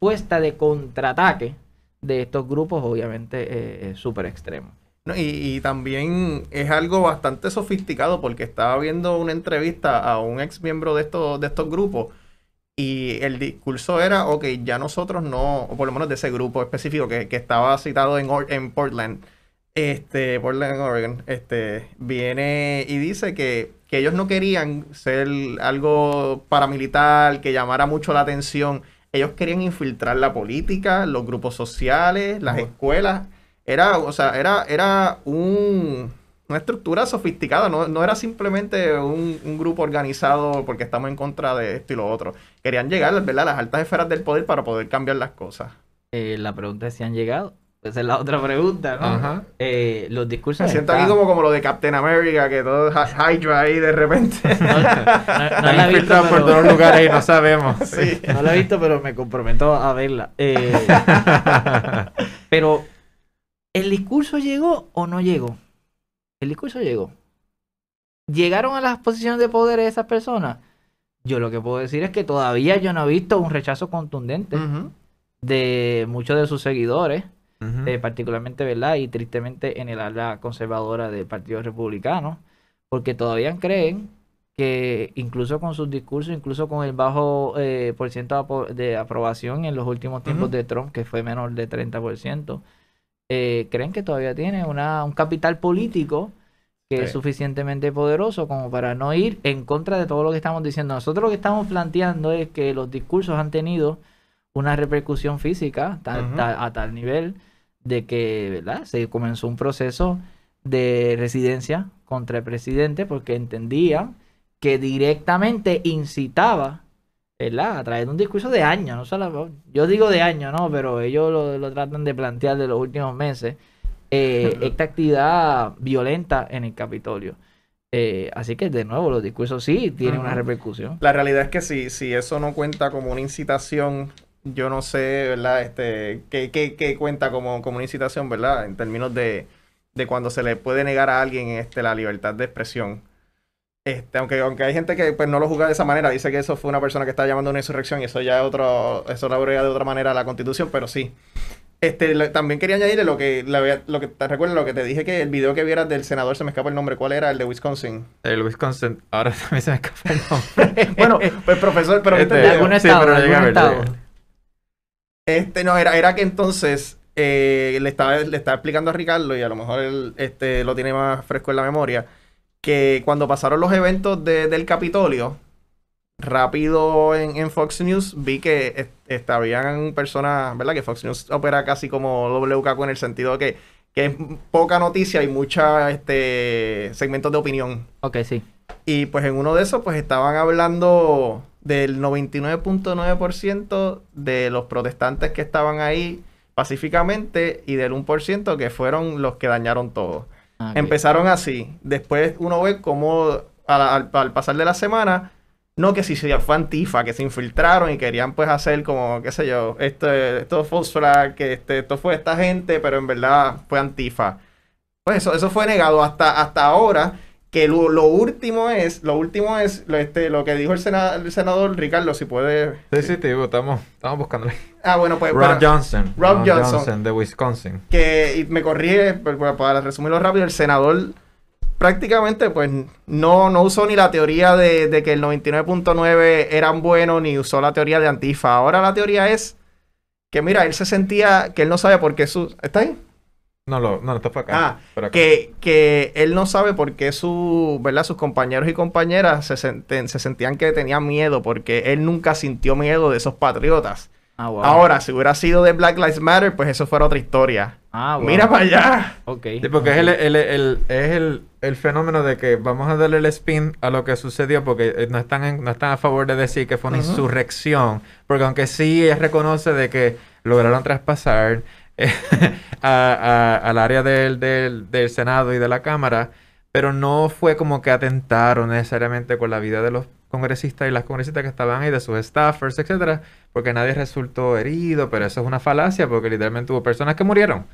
respuesta de contraataque de estos grupos, obviamente, eh, súper extremos. No, y, y también es algo bastante sofisticado porque estaba viendo una entrevista a un ex miembro de estos, de estos grupos y el discurso era, ok, ya nosotros no, o por lo menos de ese grupo específico que, que estaba citado en, Or- en Portland, este, Portland, Oregon, este, viene y dice que, que ellos no querían ser algo paramilitar, que llamara mucho la atención. Ellos querían infiltrar la política, los grupos sociales, las escuelas. Era, o sea, era, era un, una estructura sofisticada, no, no era simplemente un, un grupo organizado porque estamos en contra de esto y lo otro. Querían llegar, ¿verdad?, a las altas esferas del poder para poder cambiar las cosas. Eh, la pregunta es si han llegado. Esa es la otra pregunta, ¿no? Ajá. Eh, los discursos. Me siento están- aquí como, como lo de Captain America, que todo Hydra ahí de repente. *laughs* No, no- no Están la he visto, por pero- todos los lugares y no sabemos. *laughs* Sí. No la he visto, pero me comprometo a verla. Eh, *laughs* pero, ¿el discurso llegó o no llegó? El discurso llegó. ¿Llegaron a las posiciones de poder esas personas? Yo lo que puedo decir es que todavía yo no he visto un rechazo contundente de muchos de sus seguidores, Eh, particularmente, ¿verdad? Y tristemente en el ala conservadora del Partido Republicano, porque todavía creen que incluso con sus discursos, incluso con el bajo eh, por ciento de aprobación en los últimos tiempos de Trump, que fue menor de 30%, eh, creen que todavía tiene una, un capital político que es suficientemente poderoso como para no ir en contra de todo lo que estamos diciendo. Nosotros lo que estamos planteando es que los discursos han tenido una repercusión física tal- Ujú. tal- a tal nivel de que ¿verdad? se comenzó un proceso de residencia contra el presidente porque entendían que directamente incitaba ¿verdad? a través de un discurso de años, no solo, yo digo de años, ¿no? pero ellos lo, lo tratan de plantear de los últimos meses, eh, esta actividad violenta en el Capitolio. Eh, así que de nuevo los discursos sí tienen una repercusión. La realidad es que si, si eso no cuenta como una incitación, yo no sé, ¿verdad? Este, ¿qué, qué- qué cuenta como, como una incitación, ¿verdad? En términos de, de cuando se le puede negar a alguien este, la libertad de expresión. Este, aunque, aunque hay gente que pues, no lo juzga de esa manera, dice que eso fue una persona que está llamando a una insurrección y eso ya es otro, eso lo de otra manera a la constitución, pero sí. Este, también quería añadirle lo que, la lo que te recuerdo, lo que te dije que el video que vieras del senador, se me escapa el nombre, ¿cuál era? El de Wisconsin. El Wisconsin, ahora también *laughs* se me escapa el nombre. *laughs* Bueno, pues profesor, pero Este, algún sí, pero estado. Este, no, era, era que entonces eh, le, estaba, le estaba explicando a Ricardo, y a lo mejor él este, lo tiene más fresco en la memoria, que cuando pasaron los eventos de- del Capitolio, rápido en, en Fox News vi que est- estaban personas, ¿verdad? Que Fox News opera casi como WKQ en el sentido de que, que es poca noticia y mucha este segmentos de opinión. Ok, sí. Y pues en uno de esos pues estaban hablando del 99.9% de los protestantes que estaban ahí pacíficamente y del 1% que fueron los que dañaron todo. Ah. Empezaron así. Después uno ve cómo al, pasar de la semana, no que si se fue Antifa, que se infiltraron y querían pues hacer como, qué sé yo, esto, esto false flag, que este, esto fue esta gente, pero en verdad fue Antifa. Pues eso, eso fue negado hasta, hasta ahora. Que lo, lo último es, lo último es lo, este, lo que dijo el, sena- el senador Ricardo, si puede. Sí, sí, te digo, estamos, estamos buscándolo. Ah, bueno, pues. Rob Johnson. Rob Johnson. de Wisconsin. que y me corrí, pues, para, para resumirlo rápido, el senador prácticamente pues no, no usó ni la teoría de, de que el 99.9 eran buenos, ni usó la teoría de Antifa. Ahora la teoría es que, mira, él se sentía que él no sabe por qué su... ¿Está ahí? No, lo, no, esto fue acá. Ah, por acá. Que, que él no sabe por qué su, ¿verdad? sus compañeros y compañeras se, senten- se sentían que tenían miedo, porque él nunca sintió miedo de esos patriotas. Ah, wow. Ahora, si hubiera sido de Black Lives Matter, pues eso fuera otra historia. Ah, wow. Mira para allá. Ok. Sí, porque es, el, el- el- es el, el fenómeno de que vamos a darle el spin a lo que sucedió porque eh, no están, en- no están a favor de decir que fue una insurrección. Porque aunque sí él reconoce de que lograron traspasar *laughs* a- a- al área del, del, del Senado y de la Cámara, pero no fue como que atentaron necesariamente con la vida de los congresistas y las congresistas que estaban ahí, de sus staffers, etcétera, porque nadie resultó herido, pero eso es una falacia porque literalmente hubo personas que murieron.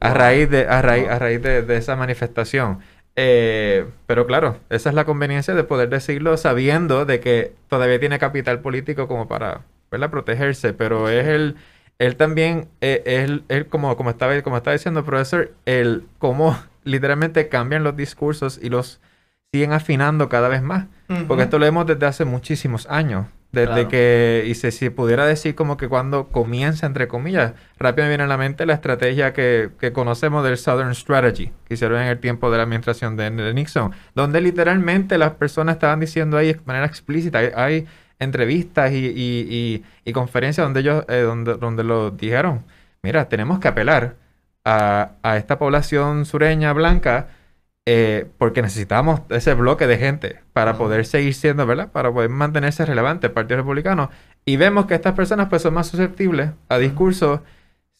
A raíz de, a raíz, a raíz de, de esa manifestación. Eh, pero claro, esa es la conveniencia de poder decirlo sabiendo de que todavía tiene capital político como para ¿verdad? protegerse. Pero es el, él también, eh, él, él como, como, estaba, como estaba diciendo el profesor, el cómo *laughs* literalmente cambian los discursos y los siguen afinando cada vez más. Porque esto lo vemos desde hace muchísimos años. Desde Claro. que, y se, si pudiera decir como que cuando comienza, entre comillas, rápido me viene a la mente la estrategia que, que conocemos del Southern Strategy, que hicieron en el tiempo de la administración de, de Nixon, donde literalmente las personas estaban diciendo ahí de manera explícita, hay, hay entrevistas y, y- y- y conferencias donde ellos, eh, donde, donde lo dijeron, mira, tenemos que apelar a, a esta población sureña blanca eh, porque necesitamos ese bloque de gente para poder seguir siendo, ¿verdad? Para poder mantenerse relevante el Partido Republicano. Y vemos que estas personas pues son más susceptibles a discursos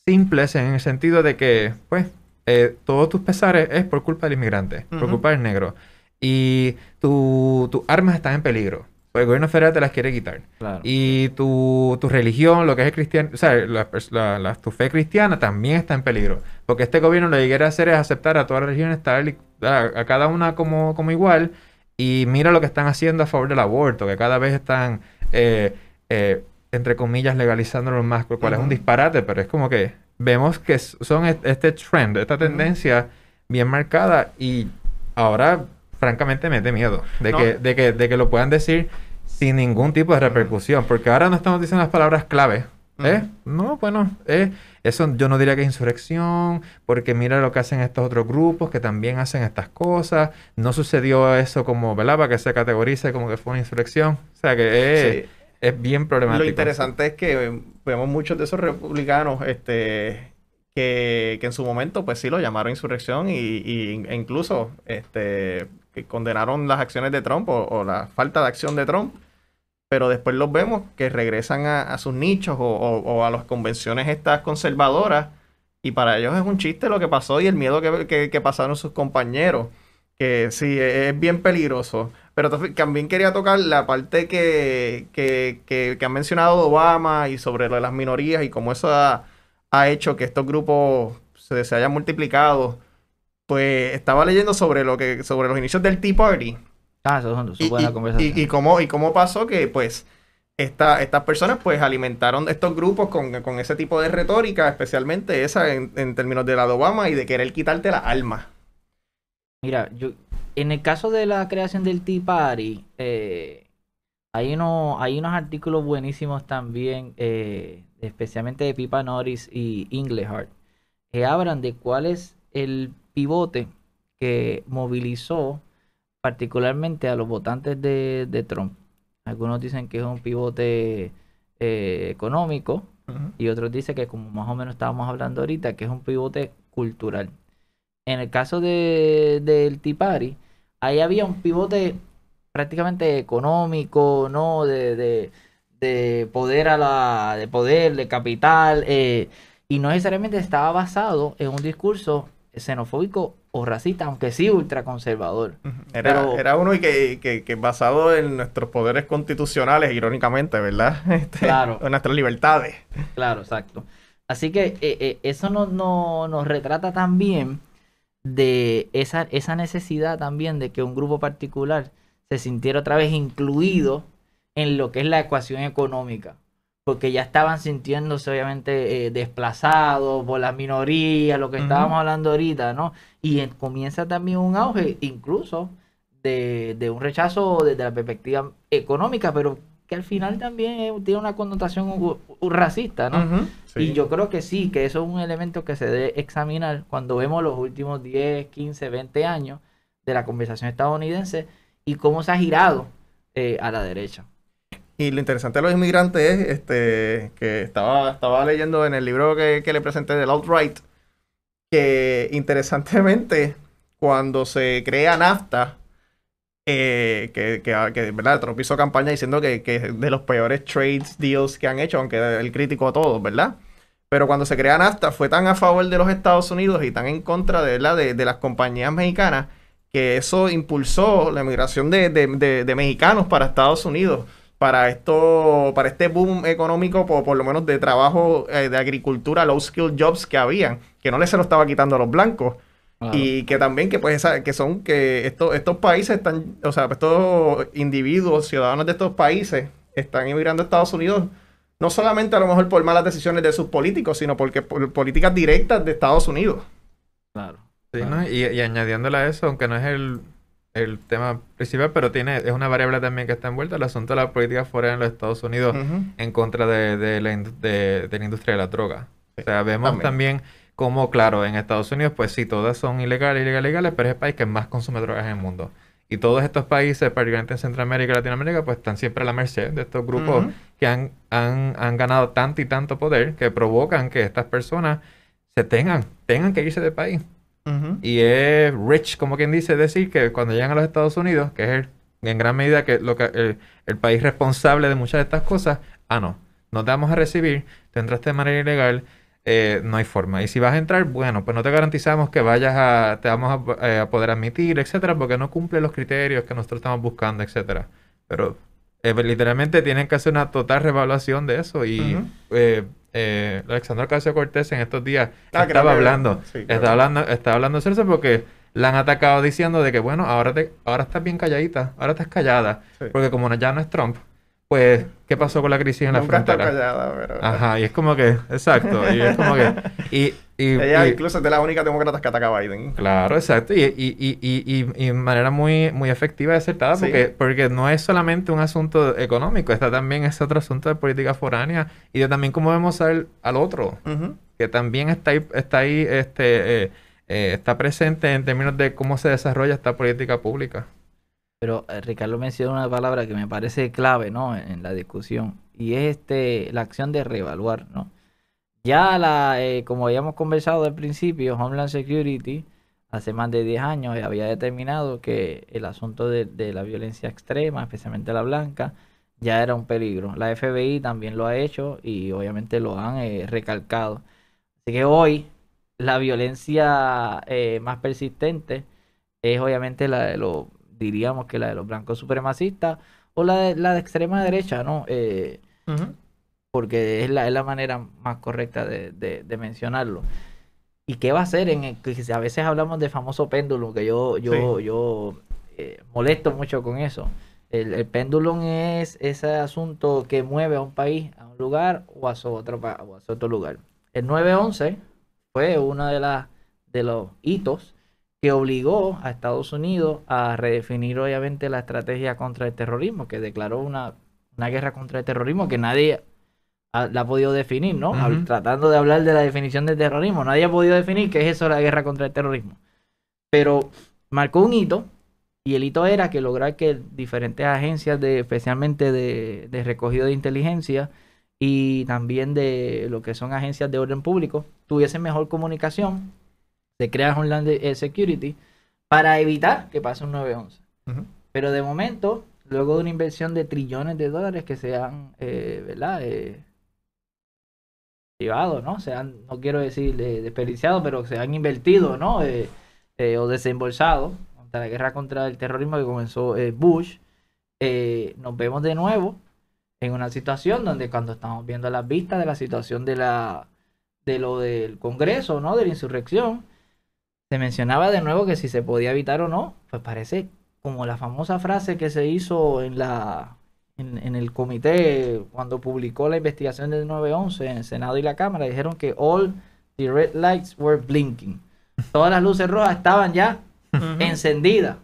simples en el sentido de que, pues, eh, todos tus pesares es por culpa del inmigrante, por culpa del negro. Y tu- tus armas están en peligro. Pues el gobierno federal te las quiere quitar. Claro. Y tu, tu religión, lo que es el cristiano, o sea, la, la- la- tu fe cristiana también está en peligro. Porque este gobierno lo que quiere hacer es aceptar a todas las religiones, tal a, a cada una como, como igual. Y mira lo que están haciendo a favor del aborto, que cada vez están, eh, eh, entre comillas, legalizándolo más, lo cual es un disparate, pero es como que vemos que son est- este trend, esta tendencia bien marcada y ahora, francamente, me da miedo de, No. que, de, que, de que lo puedan decir sin ningún tipo de repercusión, porque ahora no estamos diciendo las palabras clave. ¿Eh? No, bueno, eh, eso yo no diría que es insurrección, porque mira lo que hacen estos otros grupos que también hacen estas cosas. No sucedió eso como, ¿verdad? Para que se categorice como que fue una insurrección. O sea que es, Sí. es bien problemático. Lo interesante es que eh, vemos muchos de esos republicanos este, que, que en su momento pues sí lo llamaron insurrección y, y- e incluso este, que condenaron las acciones de Trump o, la falta de acción de Trump, pero después los vemos que regresan a, sus nichos o, a las convenciones estas conservadoras y para ellos es un chiste lo que pasó y el miedo que, que- pasaron sus compañeros, que sí, e, es bien peligroso. Pero también quería tocar la parte que, que, que, que han mencionado Obama y sobre lo de las minorías y cómo eso ha, ha hecho que estos grupos se, se hayan multiplicado. Pues estaba leyendo sobre lo que, sobre los inicios del Tea Party. Ah, eso es una buena y- conversación. y- y cómo, y cómo pasó que pues esta, estas personas pues alimentaron estos grupos con, con ese tipo de retórica, especialmente esa en, en términos de la de Obama y de querer quitarte la alma. Mira, yo, en el caso de la creación del Tea Party, eh, hay, uno, hay unos artículos buenísimos también, eh, especialmente de Pipa Norris y Inglehart, que hablan de cuál es el pivote que movilizó particularmente a los votantes de, de Trump. Algunos dicen que es un pivote eh, económico, y otros dicen que como más o menos estábamos hablando ahorita, que es un pivote cultural. En el caso de, del Tea Party, ahí había un pivote prácticamente económico, ¿no? De, de, de poder a la, de poder, de capital, eh, y no necesariamente estaba basado en un discurso xenofóbico o racista, aunque sí ultraconservador. Era, Pero- era uno y que, que- que basado en nuestros poderes constitucionales, irónicamente, ¿verdad? *laughs* Este, Claro. En nuestras libertades. Claro, exacto. Así que eh, eh, eso no, no- nos retrata también de esa, esa necesidad también de que un grupo particular se sintiera otra vez incluido en lo que es la ecuación económica. Porque ya estaban sintiéndose obviamente eh, desplazados por las minorías, lo que estábamos hablando ahorita, ¿no? Y en- comienza también un auge incluso de, de un rechazo desde la perspectiva económica, pero que al final también tiene una connotación racista, ¿no? Sí. Y yo creo que sí, que eso es un elemento que se debe examinar cuando vemos los últimos 10, 15, 20 años de la conversación estadounidense y cómo se ha girado eh, a la derecha. Y lo interesante de los inmigrantes es este, que estaba, estaba leyendo en el libro que, que le presenté del Outright, que interesantemente, cuando se crea NAFTA, eh, que, que, que, ¿verdad? Trump hizo campaña diciendo que, que de los peores trades deals que han hecho, aunque él criticó a todos, ¿verdad? Pero cuando se crea NAFTA fue tan a favor de los Estados Unidos y tan en contra de, ¿verdad? de, de las compañías mexicanas que eso impulsó la migración de- de- de mexicanos para Estados Unidos para esto, para este boom económico, por, por lo menos de trabajo eh, de agricultura, low skill jobs que habían, que no les se lo estaba quitando a los blancos. Y que también que pues esa- que son que estos, estos países están, o sea, estos individuos, ciudadanos de estos países, están emigrando a Estados Unidos, no solamente a lo mejor por malas decisiones de sus políticos, sino porque por políticas directas de Estados Unidos. Claro. Sí, claro. ¿no? Y, y añadiéndole a eso, aunque no es el, el tema principal, pero tiene, es una variable también que está envuelta, el asunto de la política fuera en los Estados Unidos en contra de, de la, de, de la industria de la droga. O sea, vemos también. también como, claro, en Estados Unidos, pues sí, todas son ilegales, ilegales, ilegales, pero es el país que más consume drogas en el mundo. Y todos estos países, particularmente en Centroamérica y Latinoamérica, pues están siempre a la merced de estos grupos Ujú. que han, han, han ganado tanto y tanto poder que provocan que estas personas se tengan, tengan que irse del país. Y es rich, como quien dice, decir que cuando llegan a los Estados Unidos, que es el- en gran medida que, lo que el, el país responsable de muchas de estas cosas, ah, no, no te vamos a recibir, te entraste de manera ilegal, eh, no hay forma. Y si vas a entrar, bueno, pues no te garantizamos que vayas a, te vamos a, eh, a poder admitir, etcétera, porque no cumple los criterios que nosotros estamos buscando, etcétera. Pero eh, literalmente tienen que hacer una total revaluación de eso y eh, eh, Alexandra Ocasio Cortés en estos días Ah, estaba hablando, sí, estaba hablando, estaba hablando porque la han atacado diciendo de que bueno, ahora te, ahora estás bien calladita, ahora estás callada, Sí. porque como ya no es Trump, pues ¿qué pasó con la crisis en la Nunca está frontera? callada, pero... Ajá, y es como que, exacto, y es como que, y, y, Ella y- incluso es de las únicas demócratas que ataca a Biden. Claro, exacto. Y, y, y, y, y, y de manera muy, muy efectiva y acertada, Sí. porque, porque no es solamente un asunto económico, está también ese otro asunto de política foránea y de también cómo vemos al, al otro, que también está ahí, está ahí, este, eh, eh, está presente en términos de cómo se desarrolla esta política pública. Pero eh, Ricardo menciona una palabra que me parece clave, ¿no? En, en la discusión. Y es este, la acción de reevaluar, ¿no? Ya la, eh, como habíamos conversado al principio, Homeland Security hace más de 10 años había determinado que el asunto de, la violencia extrema, especialmente la blanca, ya era un peligro. La FBI también lo ha hecho y obviamente lo han eh, recalcado. Así que hoy la violencia eh, más persistente es obviamente la de los, diríamos que la de los blancos supremacistas o la de, la de extrema derecha, ¿no? Eh. Porque es la, es la manera más correcta de, de- de mencionarlo. ¿Y qué va a hacer? En el, a veces hablamos de famoso péndulo, que yo, yo, yo eh, molesto mucho con eso. El, el péndulo es ese asunto que mueve a un país a un lugar o a su otro, o a su otro lugar. El 9-11 fue uno de, las de los hitos que obligó a Estados Unidos a redefinir obviamente la estrategia contra el terrorismo, que declaró una, una guerra contra el terrorismo que nadie ha- la ha podido definir, ¿no? Tratando de hablar de la definición de terrorismo, nadie ha podido definir qué es eso la guerra contra el terrorismo. Pero marcó un hito y el hito era que lograr que diferentes agencias, de, especialmente de, de recogido de inteligencia y también de lo que son agencias de orden público, tuviesen mejor comunicación se crea Homeland Security para evitar que pase un 911. Pero de momento, luego de una inversión de trillones de dólares que se han, eh, ¿verdad? Eh, ¿no? Se han, no quiero decir desperdiciado, pero se han invertido, ¿no? o desembolsado contra la guerra contra el terrorismo que comenzó Bush. nos vemos de nuevo en una situación donde cuando estamos viendo las vistas de la situación de la de lo del Congreso, ¿no? De la insurrección, se mencionaba de nuevo que si se podía evitar o no, pues parece como la famosa frase que se hizo en la en, el comité cuando publicó la investigación del 911 en el Senado y la Cámara, dijeron que all the red lights were blinking. Todas las luces rojas estaban ya encendidas.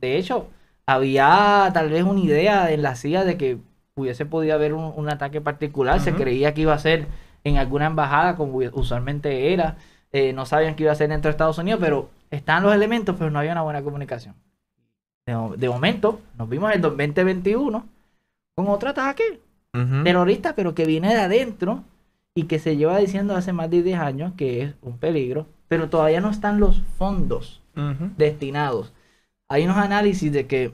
De hecho, había tal vez una idea en la CIA de que hubiese podido haber un, ataque particular. Se creía que iba a ser en alguna embajada, como usualmente era. Eh, no sabían que iba a ser dentro de Estados Unidos, pero están los elementos, pero no había una buena comunicación. De, momento, nos vimos en el 2021 con otro ataque terrorista, pero que viene de adentro y que se lleva diciendo hace más de 10 años que es un peligro, pero todavía no están los fondos destinados. Hay unos análisis de que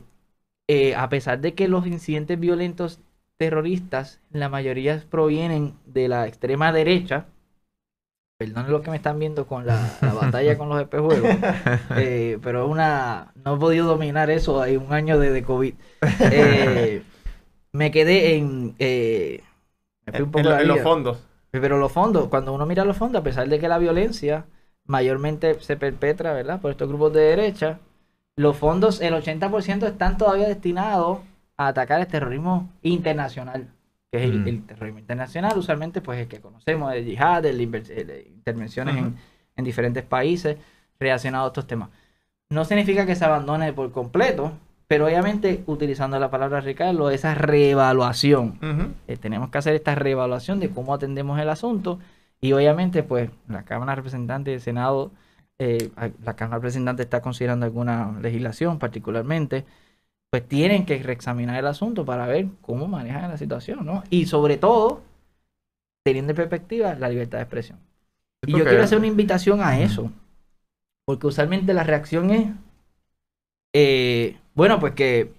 eh, a pesar de que los incidentes violentos terroristas, la mayoría provienen de la extrema derecha. Perdón lo que me están viendo con la, batalla con los espejuelos. *laughs* Eh, pero una. No he podido dominar eso. Hay un año de, COVID. Eh, me quedé en. Eh, en, los fondos. Pero los fondos, cuando uno mira los fondos, a pesar de que la violencia mayormente se perpetra, ¿verdad? Por estos grupos de derecha, los fondos, el 80% están todavía destinados a atacar el terrorismo internacional, que es el, mm. terrorismo internacional, usualmente pues el que conocemos, el yihad, el, intervenciones en, diferentes países relacionados a estos temas. No significa que se abandone por completo, pero obviamente utilizando la palabra Ricardo, esa reevaluación. Eh, tenemos que hacer esta reevaluación de cómo atendemos el asunto y obviamente pues la Cámara de Representantes del Senado, eh, la Cámara de Representantes está considerando alguna legislación particularmente pues tienen que reexaminar el asunto para ver cómo manejan la situación, ¿no? Y sobre todo, teniendo en perspectiva la libertad de expresión. Y yo quiero hacer una invitación a eso, porque usualmente la reacción es, eh, bueno, pues que,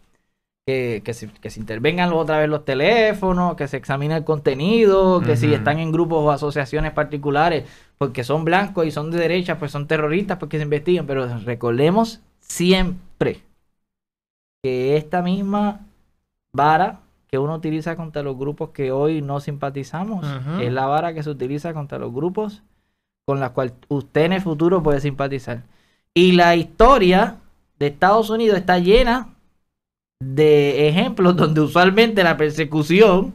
que, se, que, se, intervengan otra vez los teléfonos, que se examine el contenido, que si están en grupos o asociaciones particulares, porque son blancos y son de derecha, pues son terroristas, pues que se investiguen, pero recordemos siempre que esta misma vara que uno utiliza contra los grupos que hoy no simpatizamos es la vara que se utiliza contra los grupos con la cual usted en el futuro puede simpatizar. Y la historia de Estados Unidos está llena de ejemplos donde usualmente la persecución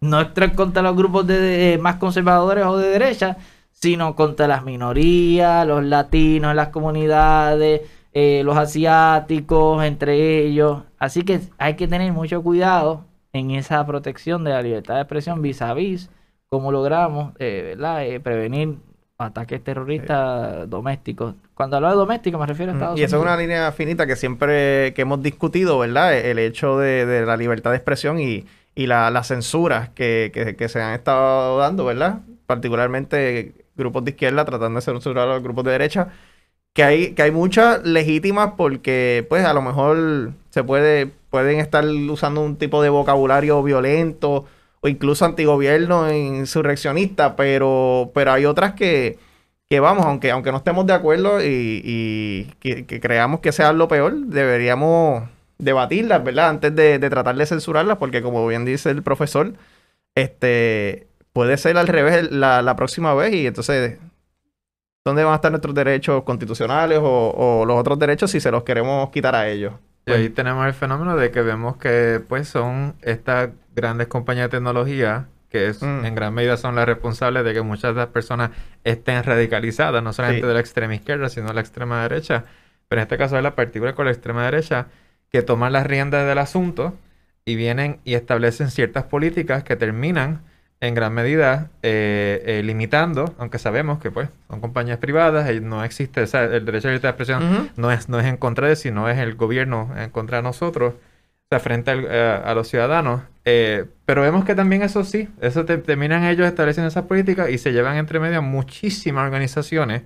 no es contra los grupos de, más conservadores o de derecha, sino contra las minorías, los latinos, las comunidades, eh, los asiáticos, entre ellos. Así que hay que tener mucho cuidado en esa protección de la libertad de expresión vis a vis, cómo logramos eh, eh, prevenir ataques terroristas domésticos. Cuando hablo de doméstico me refiero a Estados Unidos. Y eso es una línea finita que siempre que hemos discutido, ¿verdad? El hecho de, la libertad de expresión y, las censuras que, que, se han estado dando, ¿verdad? Particularmente grupos de izquierda tratando de censurar a los grupos de derecha que hay, que hay muchas legítimas porque, pues, a lo mejor se puede, pueden estar usando un tipo de vocabulario violento o incluso antigobierno, insurreccionista, pero, pero hay otras que, que vamos, aunque, aunque no estemos de acuerdo y, que, creamos que sea lo peor, deberíamos debatirlas, ¿verdad? Antes de, tratar de censurarlas, porque como bien dice el profesor, este puede ser al revés la, la próxima vez y entonces dónde van a estar nuestros derechos constitucionales o, los otros derechos si se los queremos quitar a ellos. Y ahí tenemos el fenómeno de que vemos que pues son estas grandes compañías de tecnología que mm. en gran medida son las responsables de que muchas de las personas estén radicalizadas, no solamente de la extrema izquierda, sino de la extrema derecha. Pero en este caso es la partícula con la extrema derecha que toman las riendas del asunto y vienen y establecen ciertas políticas que terminan en gran medida eh, eh, limitando, aunque sabemos que pues son compañías privadas y no existe, el derecho a libertad de expresión no, es, no es en contra de sino es el gobierno en contra de nosotros, o sea, frente a los ciudadanos, Eh, pero vemos que también eso sí, eso te- terminan ellos estableciendo esas políticas y se llevan entre medio muchísimas organizaciones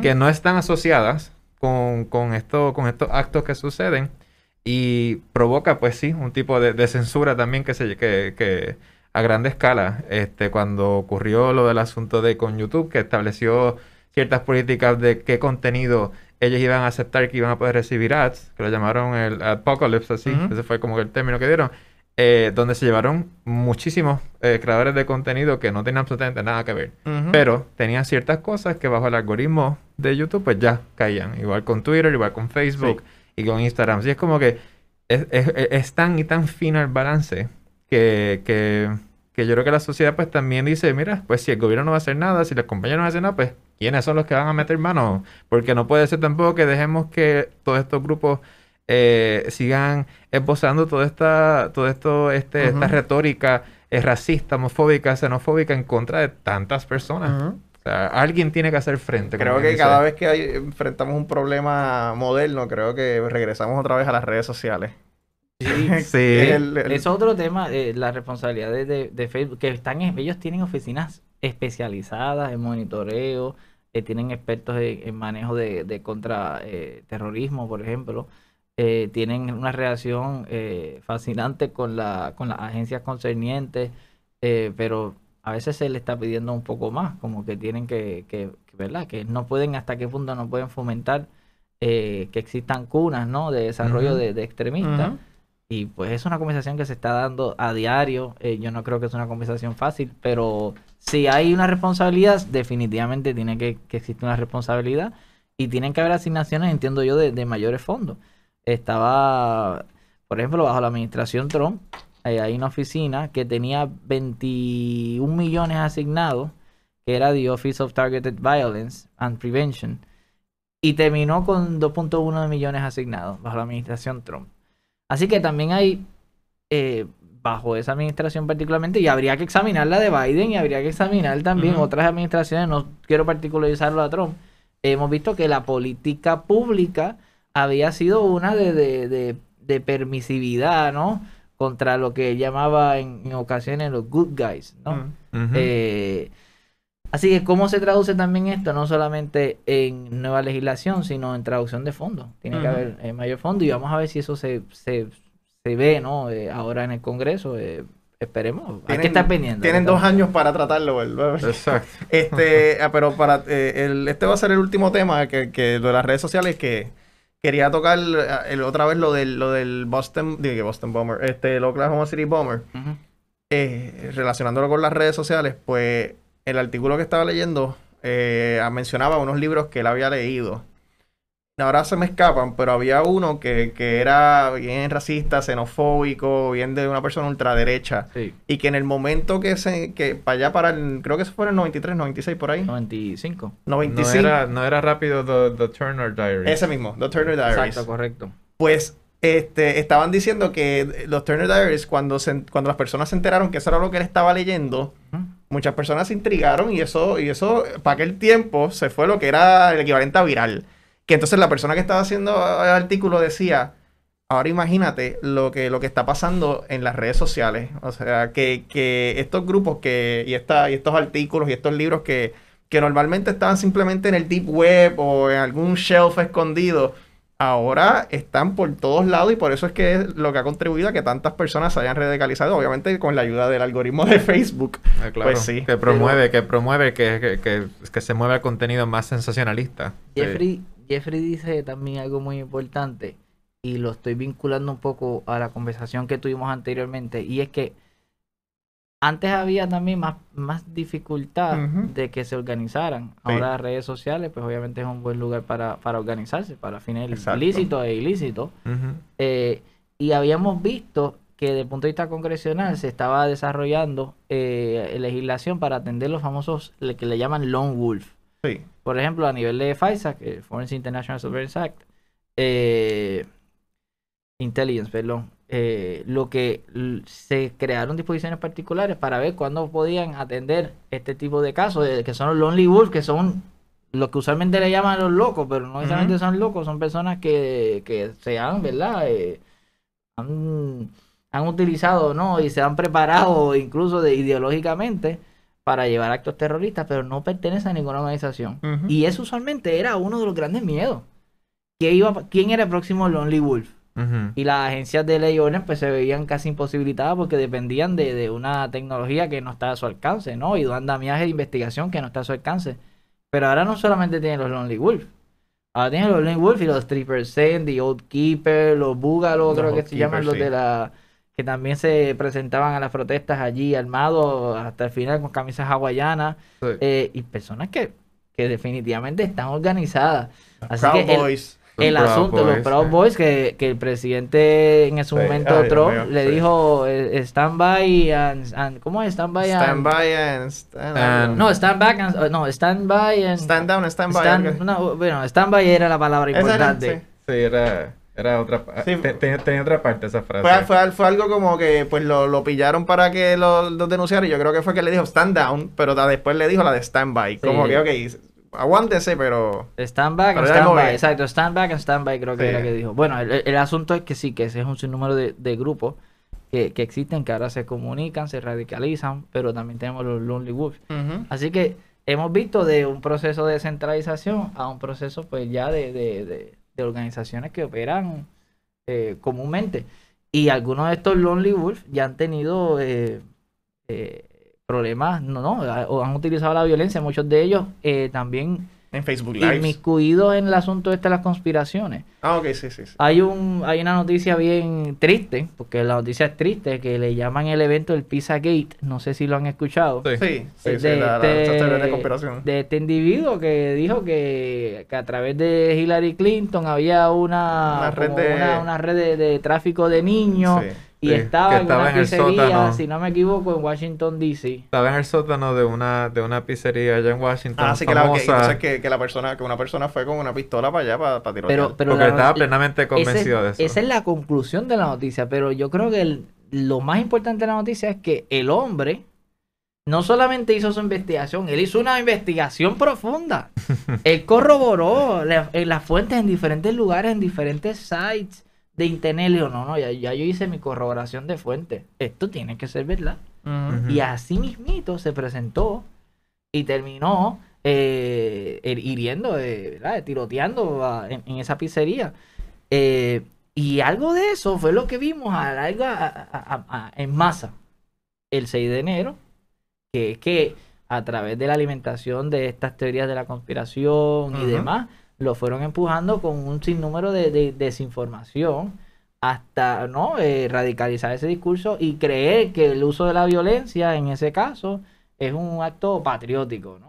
que no están asociadas con, con, esto, con estos actos que suceden y provoca, pues sí, un tipo de, de censura también que, se, que, que a grande escala, este, cuando ocurrió lo del asunto de con YouTube, que estableció ciertas políticas de qué contenido ellos iban a aceptar que iban a poder recibir ads, que lo llamaron el apocalypse, así, ese fue como el término que dieron, eh, donde se llevaron muchísimos eh, creadores de contenido que no tenían absolutamente nada que ver. Pero tenían ciertas cosas que bajo el algoritmo de YouTube pues ya caían. Igual con Twitter, igual con Facebook y con Instagram. Así es como que es, es- es- es tan y tan fino el balance que, que, que yo creo que la sociedad pues también dice, mira, pues si el gobierno no va a hacer nada, si las compañías no van a hacer nada, pues ¿quiénes son los que van a meter mano? Porque no puede ser tampoco que dejemos que todos estos grupos eh, sigan esbozando toda esta, todo esto, este, esta retórica eh, racista, homofóbica, xenofóbica en contra de tantas personas. Ujú. O sea, alguien tiene que hacer frente. Creo que dice. cada vez que hay- enfrentamos un problema moderno, creo que regresamos otra vez a las redes sociales. Sí, *laughs* Sí. El- el- Es otro tema, eh, la responsabilidad de, de- de Facebook, que están ellos tienen oficinas especializadas en monitoreo, eh, tienen expertos en, en manejo de, de contra eh, terrorismo, por ejemplo, eh, tienen una relación eh, fascinante con la con las agencias concernientes, eh, pero a veces se le está pidiendo un poco más, como que tienen que, que, que, ¿verdad? Que no pueden, hasta qué punto no pueden fomentar eh, que existan cunas, ¿no? De desarrollo de, de extremistas. Y pues es una conversación que se está dando a diario. Eh, yo no creo que es una conversación fácil, pero si hay una responsabilidad, definitivamente tiene que, que existir una responsabilidad y tienen que haber asignaciones, entiendo yo, de, de mayores fondos. Estaba, por ejemplo, bajo la administración Trump, eh, hay una oficina que tenía 21 millones asignados, que era the Office of Targeted Violence and Prevention, y terminó con 2.1 de millones asignados bajo la administración Trump. Así que también hay, eh, bajo esa administración particularmente, y habría que examinar la de Biden y habría que examinar también otras administraciones, no quiero particularizarlo a Trump. Hemos visto que la política pública había sido una de, de, de- de permisividad, ¿no? Contra lo que él llamaba en, en ocasiones los good guys, ¿no? Ujú. Eh, así que, ¿cómo se traduce también esto? No solamente en nueva legislación, sino en traducción de fondos. Tiene que haber eh, mayor fondo y vamos a ver si eso se, se, se ve, ¿no? Eh, ahora en el Congreso. eh, esperemos. Hay que Tienen- estar pendiente. Tienen dos años para tratarlo, ¿verdad? Exacto. Este, ah, pero para eh, el- este va a ser el último tema que, que lo de las redes sociales que quería tocar el- otra vez lo del lo del Boston, digo que Boston Bomber, este el Oklahoma City Bomber, eh, relacionándolo con las redes sociales, pues el artículo que estaba leyendo eh, mencionaba unos libros que él había leído. Ahora se me escapan, pero había uno que, que era bien racista, xenofóbico, bien de una persona ultraderecha. Sí, Y que en el momento que se, que para allá, para el, creo que eso fue en el 93, 96 por ahí. 95. 95. No era, no era rápido The, the Turner Diary. Ese mismo, The Turner Diaries. Exacto, correcto. Pues este, estaban diciendo que los Turner Diaries, cuando, se, cuando las personas se enteraron que eso era lo que él estaba leyendo, muchas personas se intrigaron y eso, y eso para aquel tiempo se fue lo que era el equivalente a viral. Que entonces la persona que estaba haciendo el artículo decía, ahora imagínate lo que, lo que está pasando en las redes sociales. O sea, que, que estos grupos que, y, esta, y estos artículos y estos libros que, que normalmente estaban simplemente en el deep web o en algún shelf escondido, ahora están por todos lados y por eso es que es lo que ha contribuido a que tantas personas se hayan radicalizado, obviamente con la ayuda del algoritmo de Facebook. Ah, claro. Pues sí. Que promueve, que promueve que, que, que, que se mueva el contenido más sensacionalista. Sí. Jeffrey, dice también algo muy importante y lo estoy vinculando un poco a la conversación que tuvimos anteriormente y es que antes había también más, más dificultad de que se organizaran. Sí. Ahora las redes sociales pues obviamente es un buen lugar para, para organizarse, para fines Exacto. lícitos e ilícitos. Eh, y habíamos visto que desde el punto de vista congresional se estaba desarrollando eh, legislación para atender los famosos, le- que le llaman lone wolf. Sí. Por ejemplo, a nivel de FISA, que es Foreign International Surveillance Act, eh, Intelligence, perdón, eh, lo que se crearon disposiciones particulares para ver cuándo podían atender este tipo de casos, de- que son los lonely wolf, que son lo que usualmente le llaman los locos, pero no necesariamente son locos, son personas que, que se han, ¿verdad? Eh, han, han utilizado, ¿no? Y se han preparado incluso de, ideológicamente para llevar actos terroristas, pero no pertenecen a ninguna organización. Y eso usualmente era uno de los grandes miedos. ¿Quién, iba, quién era el próximo Lonely Wolf? Y las agencias de ley orden pues se veían casi imposibilitadas porque dependían de, de una tecnología que no está a su alcance, ¿no? Y de un andamiaje de investigación que no está a su alcance. Pero ahora no solamente tienen los Lonely Wolf. Ahora tienen los Lonely Wolf y los 3%, The Old Keeper, los Boogaloo, Los creo que se llaman los de la... Que también se presentaban a las protestas allí armados hasta el final con camisas hawaianas. Sí. eh, y personas que, que definitivamente están organizadas. Así Proud que el- Boys. Los el Proud asunto, los Proud. Boys, que, que el presidente en ese Sí, momento, ay, Trump, mío, le sí. dijo, eh, stand by and, and- ¿cómo es? Stand by and... Stand by and stand, And- No, stand back and, uh, no, stand by and... stand down, stand by. stand- no, bueno, stand by era la palabra era, importante. sí. Sí, era, era otra Sí. te- tenía, tenía otra parte esa frase. Fue, fue, fue algo como que pues lo, lo pillaron para que lo, lo denunciara y yo creo que fue que le dijo stand down, pero después le dijo la de stand by. Como que, ok, aguántese, pero... Stand back Pero and stand by, exacto, stand back and stand by creo que Sí. era que dijo. Bueno, el, el asunto es que sí, que ese es un sinnúmero de, de grupos que, que existen, que ahora se comunican, se radicalizan, pero también tenemos los Lonely. Ujú. Así que hemos visto de un proceso de centralización a un proceso pues ya de, de- de- de organizaciones que operan eh, comúnmente. Y algunos de estos Lonely Wolf ya han tenido eh, eh, problemas, no, no, o han utilizado la violencia, muchos de ellos también En Facebook Live. inmiscuidos en el asunto este de las conspiraciones. Ah, ok, sí, sí, sí. Hay un hay una noticia bien triste, porque la noticia es triste, que le llaman el evento el Pizza Gate, no sé si lo han escuchado Sí. Sí, sí, es sí, de, la, la, este- teorías de conspiración. de este individuo que dijo que, que a través de Hillary Clinton había una, Una red de- una, una red de, de tráfico de niños Sí. Y Sí, estaba en una en el pizzería, sótano. si no me equivoco, en Washington D.C. Estaba en el sótano de una, de una pizzería allá en Washington. Ah, sí, que, la, que, entonces que, que la persona, que una persona fue con una pistola para allá para, para tirotear. Pero, pero porque la estaba plenamente ese- convencido de eso. Esa es la conclusión de la noticia, pero yo creo que el- lo más importante de la noticia es que el hombre no solamente hizo su investigación, él hizo una investigación profunda. *laughs* él corroboró la- en las fuentes en diferentes lugares, en diferentes sites de internet. Le no, no, ya, ya yo hice mi corroboración de fuentes. Esto tiene que ser verdad. Y así mismito se presentó y terminó eh, her- hiriendo, eh, ¿verdad? tiroteando a- en, en esa pizzería. Eh, y algo de eso fue lo que vimos a larga, a- a- a- en masa el 6 de enero, que es que a través de la alimentación de estas teorías de la conspiración y demás, lo fueron empujando con un sinnúmero de, de desinformación hasta no Eh, radicalizar ese discurso y creer que el uso de la violencia en ese caso es un acto patriótico, ¿no?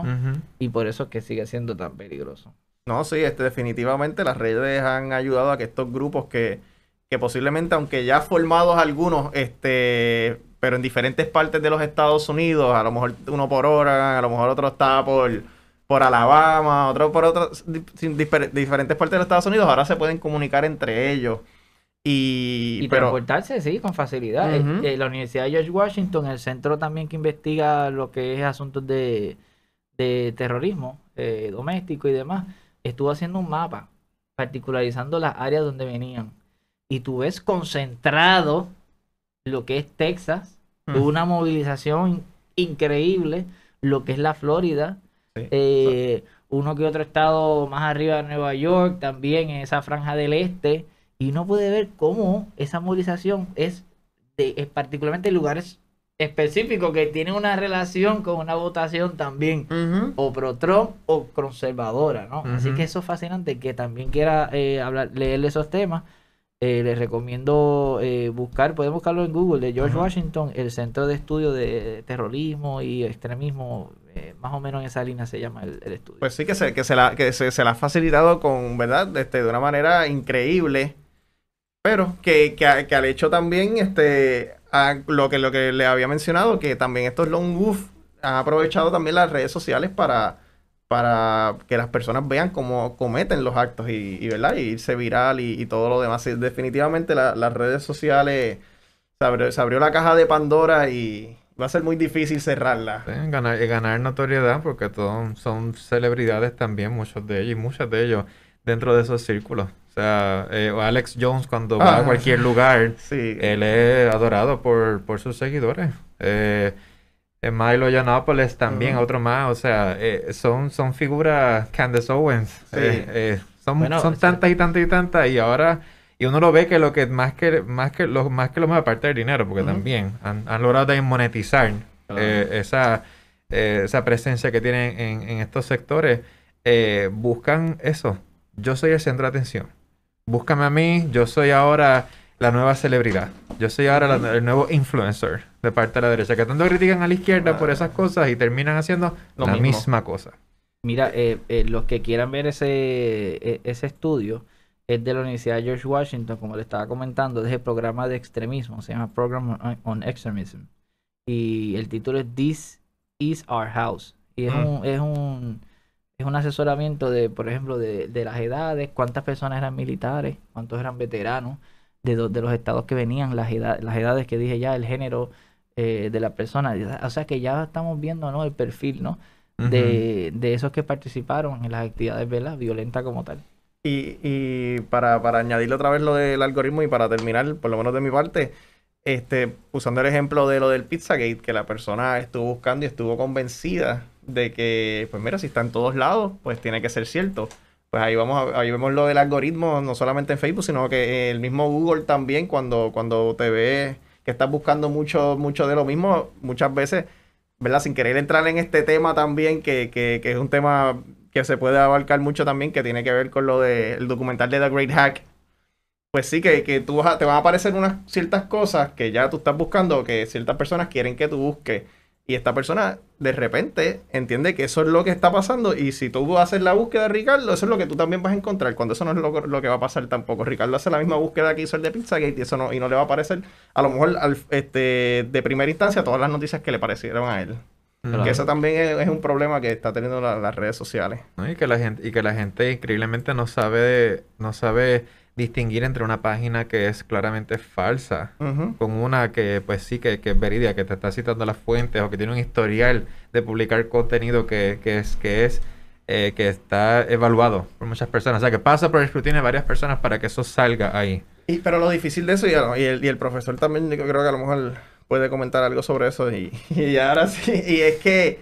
Y por eso es que sigue siendo tan peligroso. No, sí, este, definitivamente las redes han ayudado a que estos grupos que, que posiblemente, aunque ya formados algunos, este, pero en diferentes partes de los Estados Unidos, a lo mejor uno por Oregon, a lo mejor otro está por, por Alabama, otro por otros, diferentes partes de los Estados Unidos, ahora se pueden comunicar entre ellos. Y, Y pero, transportarse, sí, con facilidad. Eh, eh, la Universidad de George Washington, el centro también que investiga lo que es asuntos de, de terrorismo eh, doméstico y demás, estuvo haciendo un mapa, particularizando las áreas donde venían. Y tú ves concentrado lo que es Texas, Mm. una movilización increíble, lo que es la Florida, Sí. eh, uno que otro estado más arriba de Nueva York, también en esa franja del este, y uno puede ver cómo esa movilización es, de, es particularmente en lugares específicos que tienen una relación con una votación también o pro Trump o conservadora, ¿no? Así que eso es fascinante, que también quiera eh, hablar, leer esos temas. eh, les recomiendo eh, buscar, pueden buscarlo en Google, de George. Washington, el Centro de Estudio de Terrorismo y Extremismo, más o menos en esa línea se llama el, estudio. Pues sí, que se, que se, la, que se, se la ha facilitado con, ¿verdad? Este, de una manera increíble. Pero que, que, al hecho también, este, lo que, lo que le había mencionado, que también estos long wolf han aprovechado también las redes sociales para, para que las personas vean cómo cometen los actos y, ¿verdad? Y irse viral y, todo lo demás. Definitivamente la- las redes sociales abrió, se abrió la caja de Pandora y va a ser muy difícil cerrarla. Sí, ganar, y ganar notoriedad porque todos son celebridades también, muchos de ellos y muchas de ellos dentro de esos círculos. O sea, eh, Alex Jones cuando va a Ah, cualquier lugar, *laughs* Sí. él es adorado por, por sus seguidores. Eh, eh, Milo Yiannopoulos también, otro más. O sea, eh, son, son figuras Candace Owens. Sí. Eh, eh, son Bueno, son tantas y tantas y tantas. Y ahora, y uno lo ve que lo que más que más que lo más que lo más aparte del dinero, porque también han, han logrado también monetizar eh, esa, eh, esa presencia que tienen en, en estos sectores. Eh, buscan eso. Yo soy el centro de atención. Búscame a mí, yo soy ahora la nueva celebridad. Yo soy ahora la- el nuevo influencer de parte de la derecha. Que tanto critican a la izquierda por esas cosas y terminan haciendo Lo la mismo. misma cosa. Mira, eh, eh, los que quieran ver ese, e- ese estudio es de la Universidad de George Washington, como le estaba comentando, es el programa de extremismo, se llama Program on- Extremism. Y el título es This is Our House. Y es Mm. un, es un es un asesoramiento de, por ejemplo, de, de las edades, cuántas personas eran militares, cuántos eran veteranos, de, do- de los estados que venían, las, edad- las edades que dije ya, el género eh, de la persona. O sea que ya estamos viendo ¿no? el perfil, ¿no? de, de esos que participaron en las actividades ¿verdad? violentas como tal. Y, para, para añadirle otra vez lo del algoritmo y para terminar, por lo menos de mi parte, este, usando el ejemplo de lo del Pizzagate, que la persona estuvo buscando y estuvo convencida de que, pues mira, si está en todos lados, pues tiene que ser cierto. Pues ahí vamos, a- ahí vemos lo del algoritmo, no solamente en Facebook, sino que el mismo Google también, cuando, cuando te ve que estás buscando mucho, mucho de lo mismo, muchas veces, ¿verdad? Sin querer entrar en este tema también, que, que, que es un tema que se puede abarcar mucho también, que tiene que ver con lo del documental de The Great Hack. Pues sí, que, que tú vas te van a aparecer unas ciertas cosas que ya tú estás buscando, que ciertas personas quieren que tú busques. Y esta persona de repente entiende que eso es lo que está pasando. Y si tú haces la búsqueda de Ricardo, eso es lo que tú también vas a encontrar. Cuando eso no es lo, lo que va a pasar tampoco. Ricardo hace la misma búsqueda que hizo el de Pizzagate y eso no, y no le va a aparecer, a lo mejor este, de primera instancia, todas las noticias que le parecieron a él. Ujú. Que eso también es, es un problema que está teniendo la- las redes sociales. ¿no? Y que la gente, y que la gente increíblemente no sabe, no sabe distinguir entre una página que es claramente falsa Ujú. con una que pues sí que, que es verídica, que te está citando las fuentes o que tiene un historial de publicar contenido que, que es, que es eh, que está evaluado por muchas personas. O sea que pasa por el escrutinio de varias personas para que eso salga ahí. Y, pero lo difícil de eso, y el, y el profesor también, yo creo que a lo mejor puede comentar algo sobre eso. Y, *laughs* y ahora sí, y es que,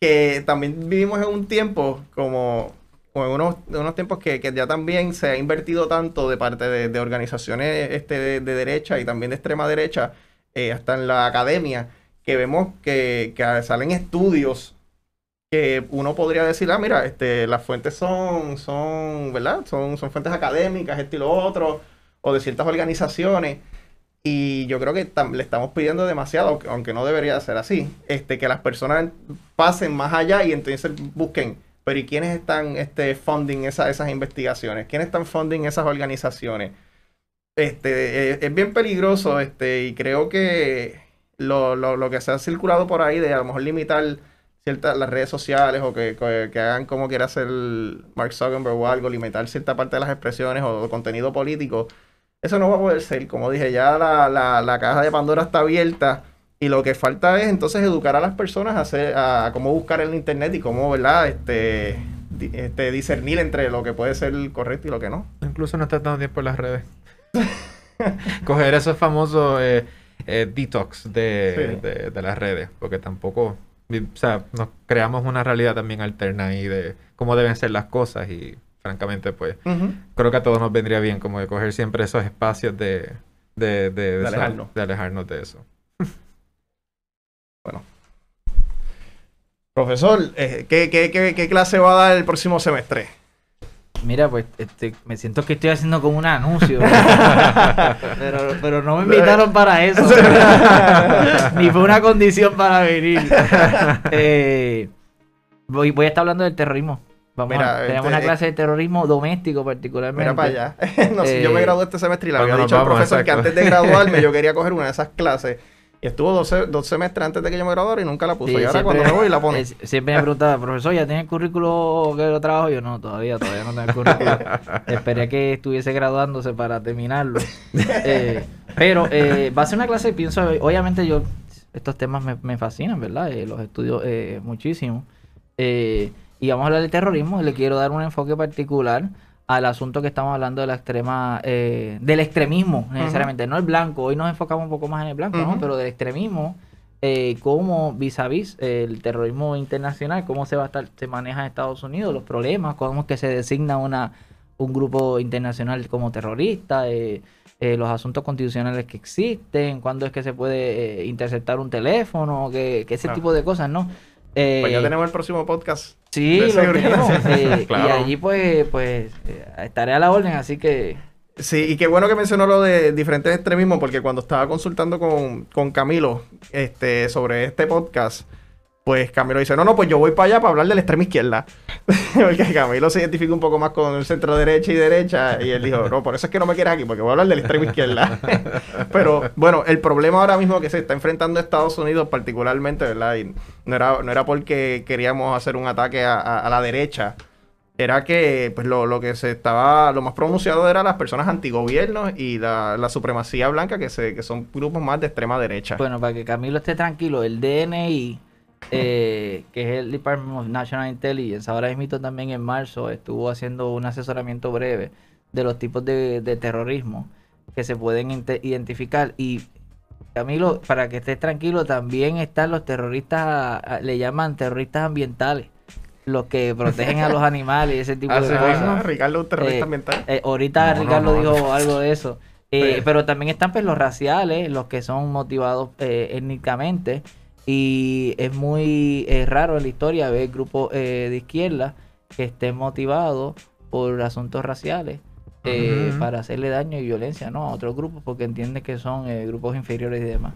que también vivimos en un tiempo como, como en unos, unos tiempos que, que ya también se ha invertido tanto de parte de, de organizaciones este, de, de derecha y también de extrema derecha, eh, hasta en la academia, que vemos que, que salen estudios que uno podría decir, ah, mira, este, las fuentes son, son, ¿verdad? Son, son fuentes académicas, esto y lo otro, o de ciertas organizaciones. Y yo creo que le estamos pidiendo demasiado, aunque- no debería ser así, este, que las personas pasen más allá y entonces busquen, pero ¿y quiénes están este, funding esa- esas investigaciones? ¿Quiénes están funding esas organizaciones? Este, eh, es bien peligroso, este, y creo que lo, lo, lo que se ha circulado por ahí de a lo mejor limitar ciertas las redes sociales o que- que hagan como quiera hacer Mark Zuckerberg o algo, limitar cierta parte de las expresiones o contenido político, eso no va a poder ser. Como dije, ya la, la, la caja de Pandora está abierta y lo que falta es entonces educar a las personas a, hacer, a, cómo buscar en internet y cómo, ¿verdad? Este, di- este, discernir entre lo que puede ser correcto y lo que no. Incluso no está dando tiempo en las redes. *laughs* Coger esos famosos eh, eh, detox de, Sí. de- de las redes, porque tampoco, o sea, nos creamos una realidad también alterna ahí de cómo deben ser las cosas y francamente pues creo que a todos nos vendría bien como de coger siempre esos espacios de, de, de, alejarnos. de alejarnos de eso. Profesor, eh, ¿qué, qué, qué, qué clase va a dar el próximo semestre? Mira, pues este, me siento que estoy haciendo como un anuncio. *laughs* pero, pero no me invitaron para eso. *laughs* Ni fue una condición para venir. *laughs* Eh, voy, voy a estar hablando del terrorismo. Vamos Mira, a, tenemos este, una clase de terrorismo doméstico particularmente. Mira para allá. *laughs* no sé, yo me Eh, gradué este semestre y le había dicho al profesor que antes de *laughs* graduarme yo quería coger una de esas clases. Y estuvo dos, dos semestres antes de que yo me graduara y nunca la puso. Sí, y ahora siempre- cuando me voy la pone. *laughs* eh, siempre me preguntaba, profesor, ¿ya tiene el currículo que lo trabajo? Yo no, todavía, todavía no tengo el currículo. Esperé que estuviese graduándose para terminarlo. Eh, pero eh, va a ser una clase, pienso, obviamente yo, estos temas me, me fascinan, ¿verdad? Eh, los estudio eh, muchísimo. Eh, y vamos a hablar del terrorismo, le quiero dar un enfoque particular al asunto que estamos hablando de la extrema, eh, del extremismo, necesariamente, no el blanco, hoy nos enfocamos un poco más en el blanco, ¿no? pero del extremismo, eh, cómo vis a vis el terrorismo internacional, cómo se va a estar, se maneja en Estados Unidos, los problemas, cómo es que se designa una un grupo internacional como terrorista, eh, eh, los asuntos constitucionales que existen, cuándo es que se puede interceptar un teléfono, que, ese tipo de cosas, ¿no? pues ya tenemos el próximo podcast. Sí, lo tenemos. *laughs* Y allí pues, pues estaré a la orden, así que Sí, y qué bueno que mencionó lo de diferentes extremismos, porque cuando estaba consultando con, con Camilo este, sobre este podcast, pues Camilo dice, no, no, pues yo voy para allá para hablar de la extrema izquierda. *laughs* porque Camilo se identifica un poco más con el centro derecha y derecha. Y él dijo, no, por eso es que no me quieres aquí, porque voy a hablar de la extrema izquierda. *laughs* Pero bueno, el problema ahora mismo que se está enfrentando Estados Unidos particularmente, ¿verdad? Y no era, no era porque queríamos hacer un ataque a, a la derecha era que pues lo, lo, que se estaba, lo más pronunciado era las personas antigobiernos y la, la supremacía blanca, que, se, que son grupos más de extrema derecha. Bueno, para que Camilo esté tranquilo, el DNI, eh, que es el Department of National Intelligence, ahora mismo también en marzo estuvo haciendo un asesoramiento breve de los tipos de, de terrorismo que se pueden identificar y Camilo, para que estés tranquilo, también están los terroristas, le llaman terroristas ambientales los que protegen a los *laughs* animales y ese tipo de cosas. Ricardo, un terrorista eh, ambiental. Eh, ahorita Ricardo dijo algo de eso. Eh, pero también están pues, los raciales, los que son motivados étnicamente. Y es muy raro en la historia ver grupos de izquierda que estén motivados por asuntos raciales. para hacerle daño y violencia ¿no? a otros grupos porque entienden que son grupos inferiores y demás.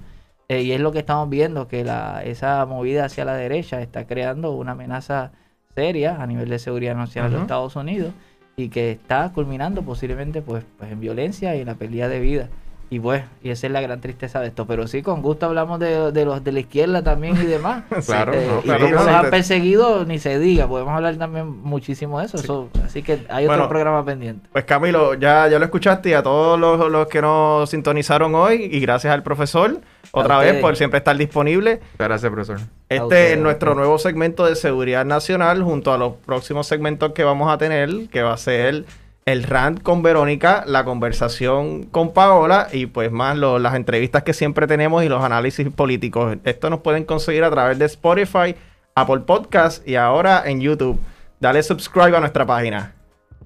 y es lo que estamos viendo, que la, esa movida hacia la derecha está creando una amenaza seria a nivel de seguridad nacional de Estados Unidos y que está culminando posiblemente pues, pues en violencia y en la pelea de vida. Y pues, y esa es la gran tristeza de esto. Pero sí, con gusto hablamos de, de los de la izquierda también y demás. *laughs* claro, eh, y cómo los han perseguido, ni se diga. Podemos hablar también muchísimo de eso. así que hay otro programa pendiente. Pues Camilo, ya, ya lo escuchaste y a todos los, los que nos sintonizaron hoy y gracias al profesor otra vez por siempre estar disponible. Gracias, profesor. Este es nuestro nuevo segmento de seguridad nacional junto a los próximos segmentos que vamos a tener, que va a ser el rant con Verónica, la conversación con Paola y pues más las entrevistas que siempre tenemos y los análisis políticos. Esto nos pueden conseguir a través de Spotify, Apple Podcast y ahora en YouTube. Dale subscribe a nuestra página.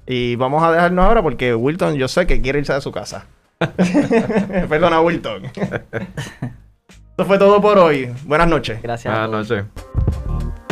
Y vamos a dejarnos ahora porque Wilton yo sé que quiere irse de su casa. *laughs* Perdona, Wilton. Esto fue todo por hoy. Buenas noches. Gracias. Buenas noches.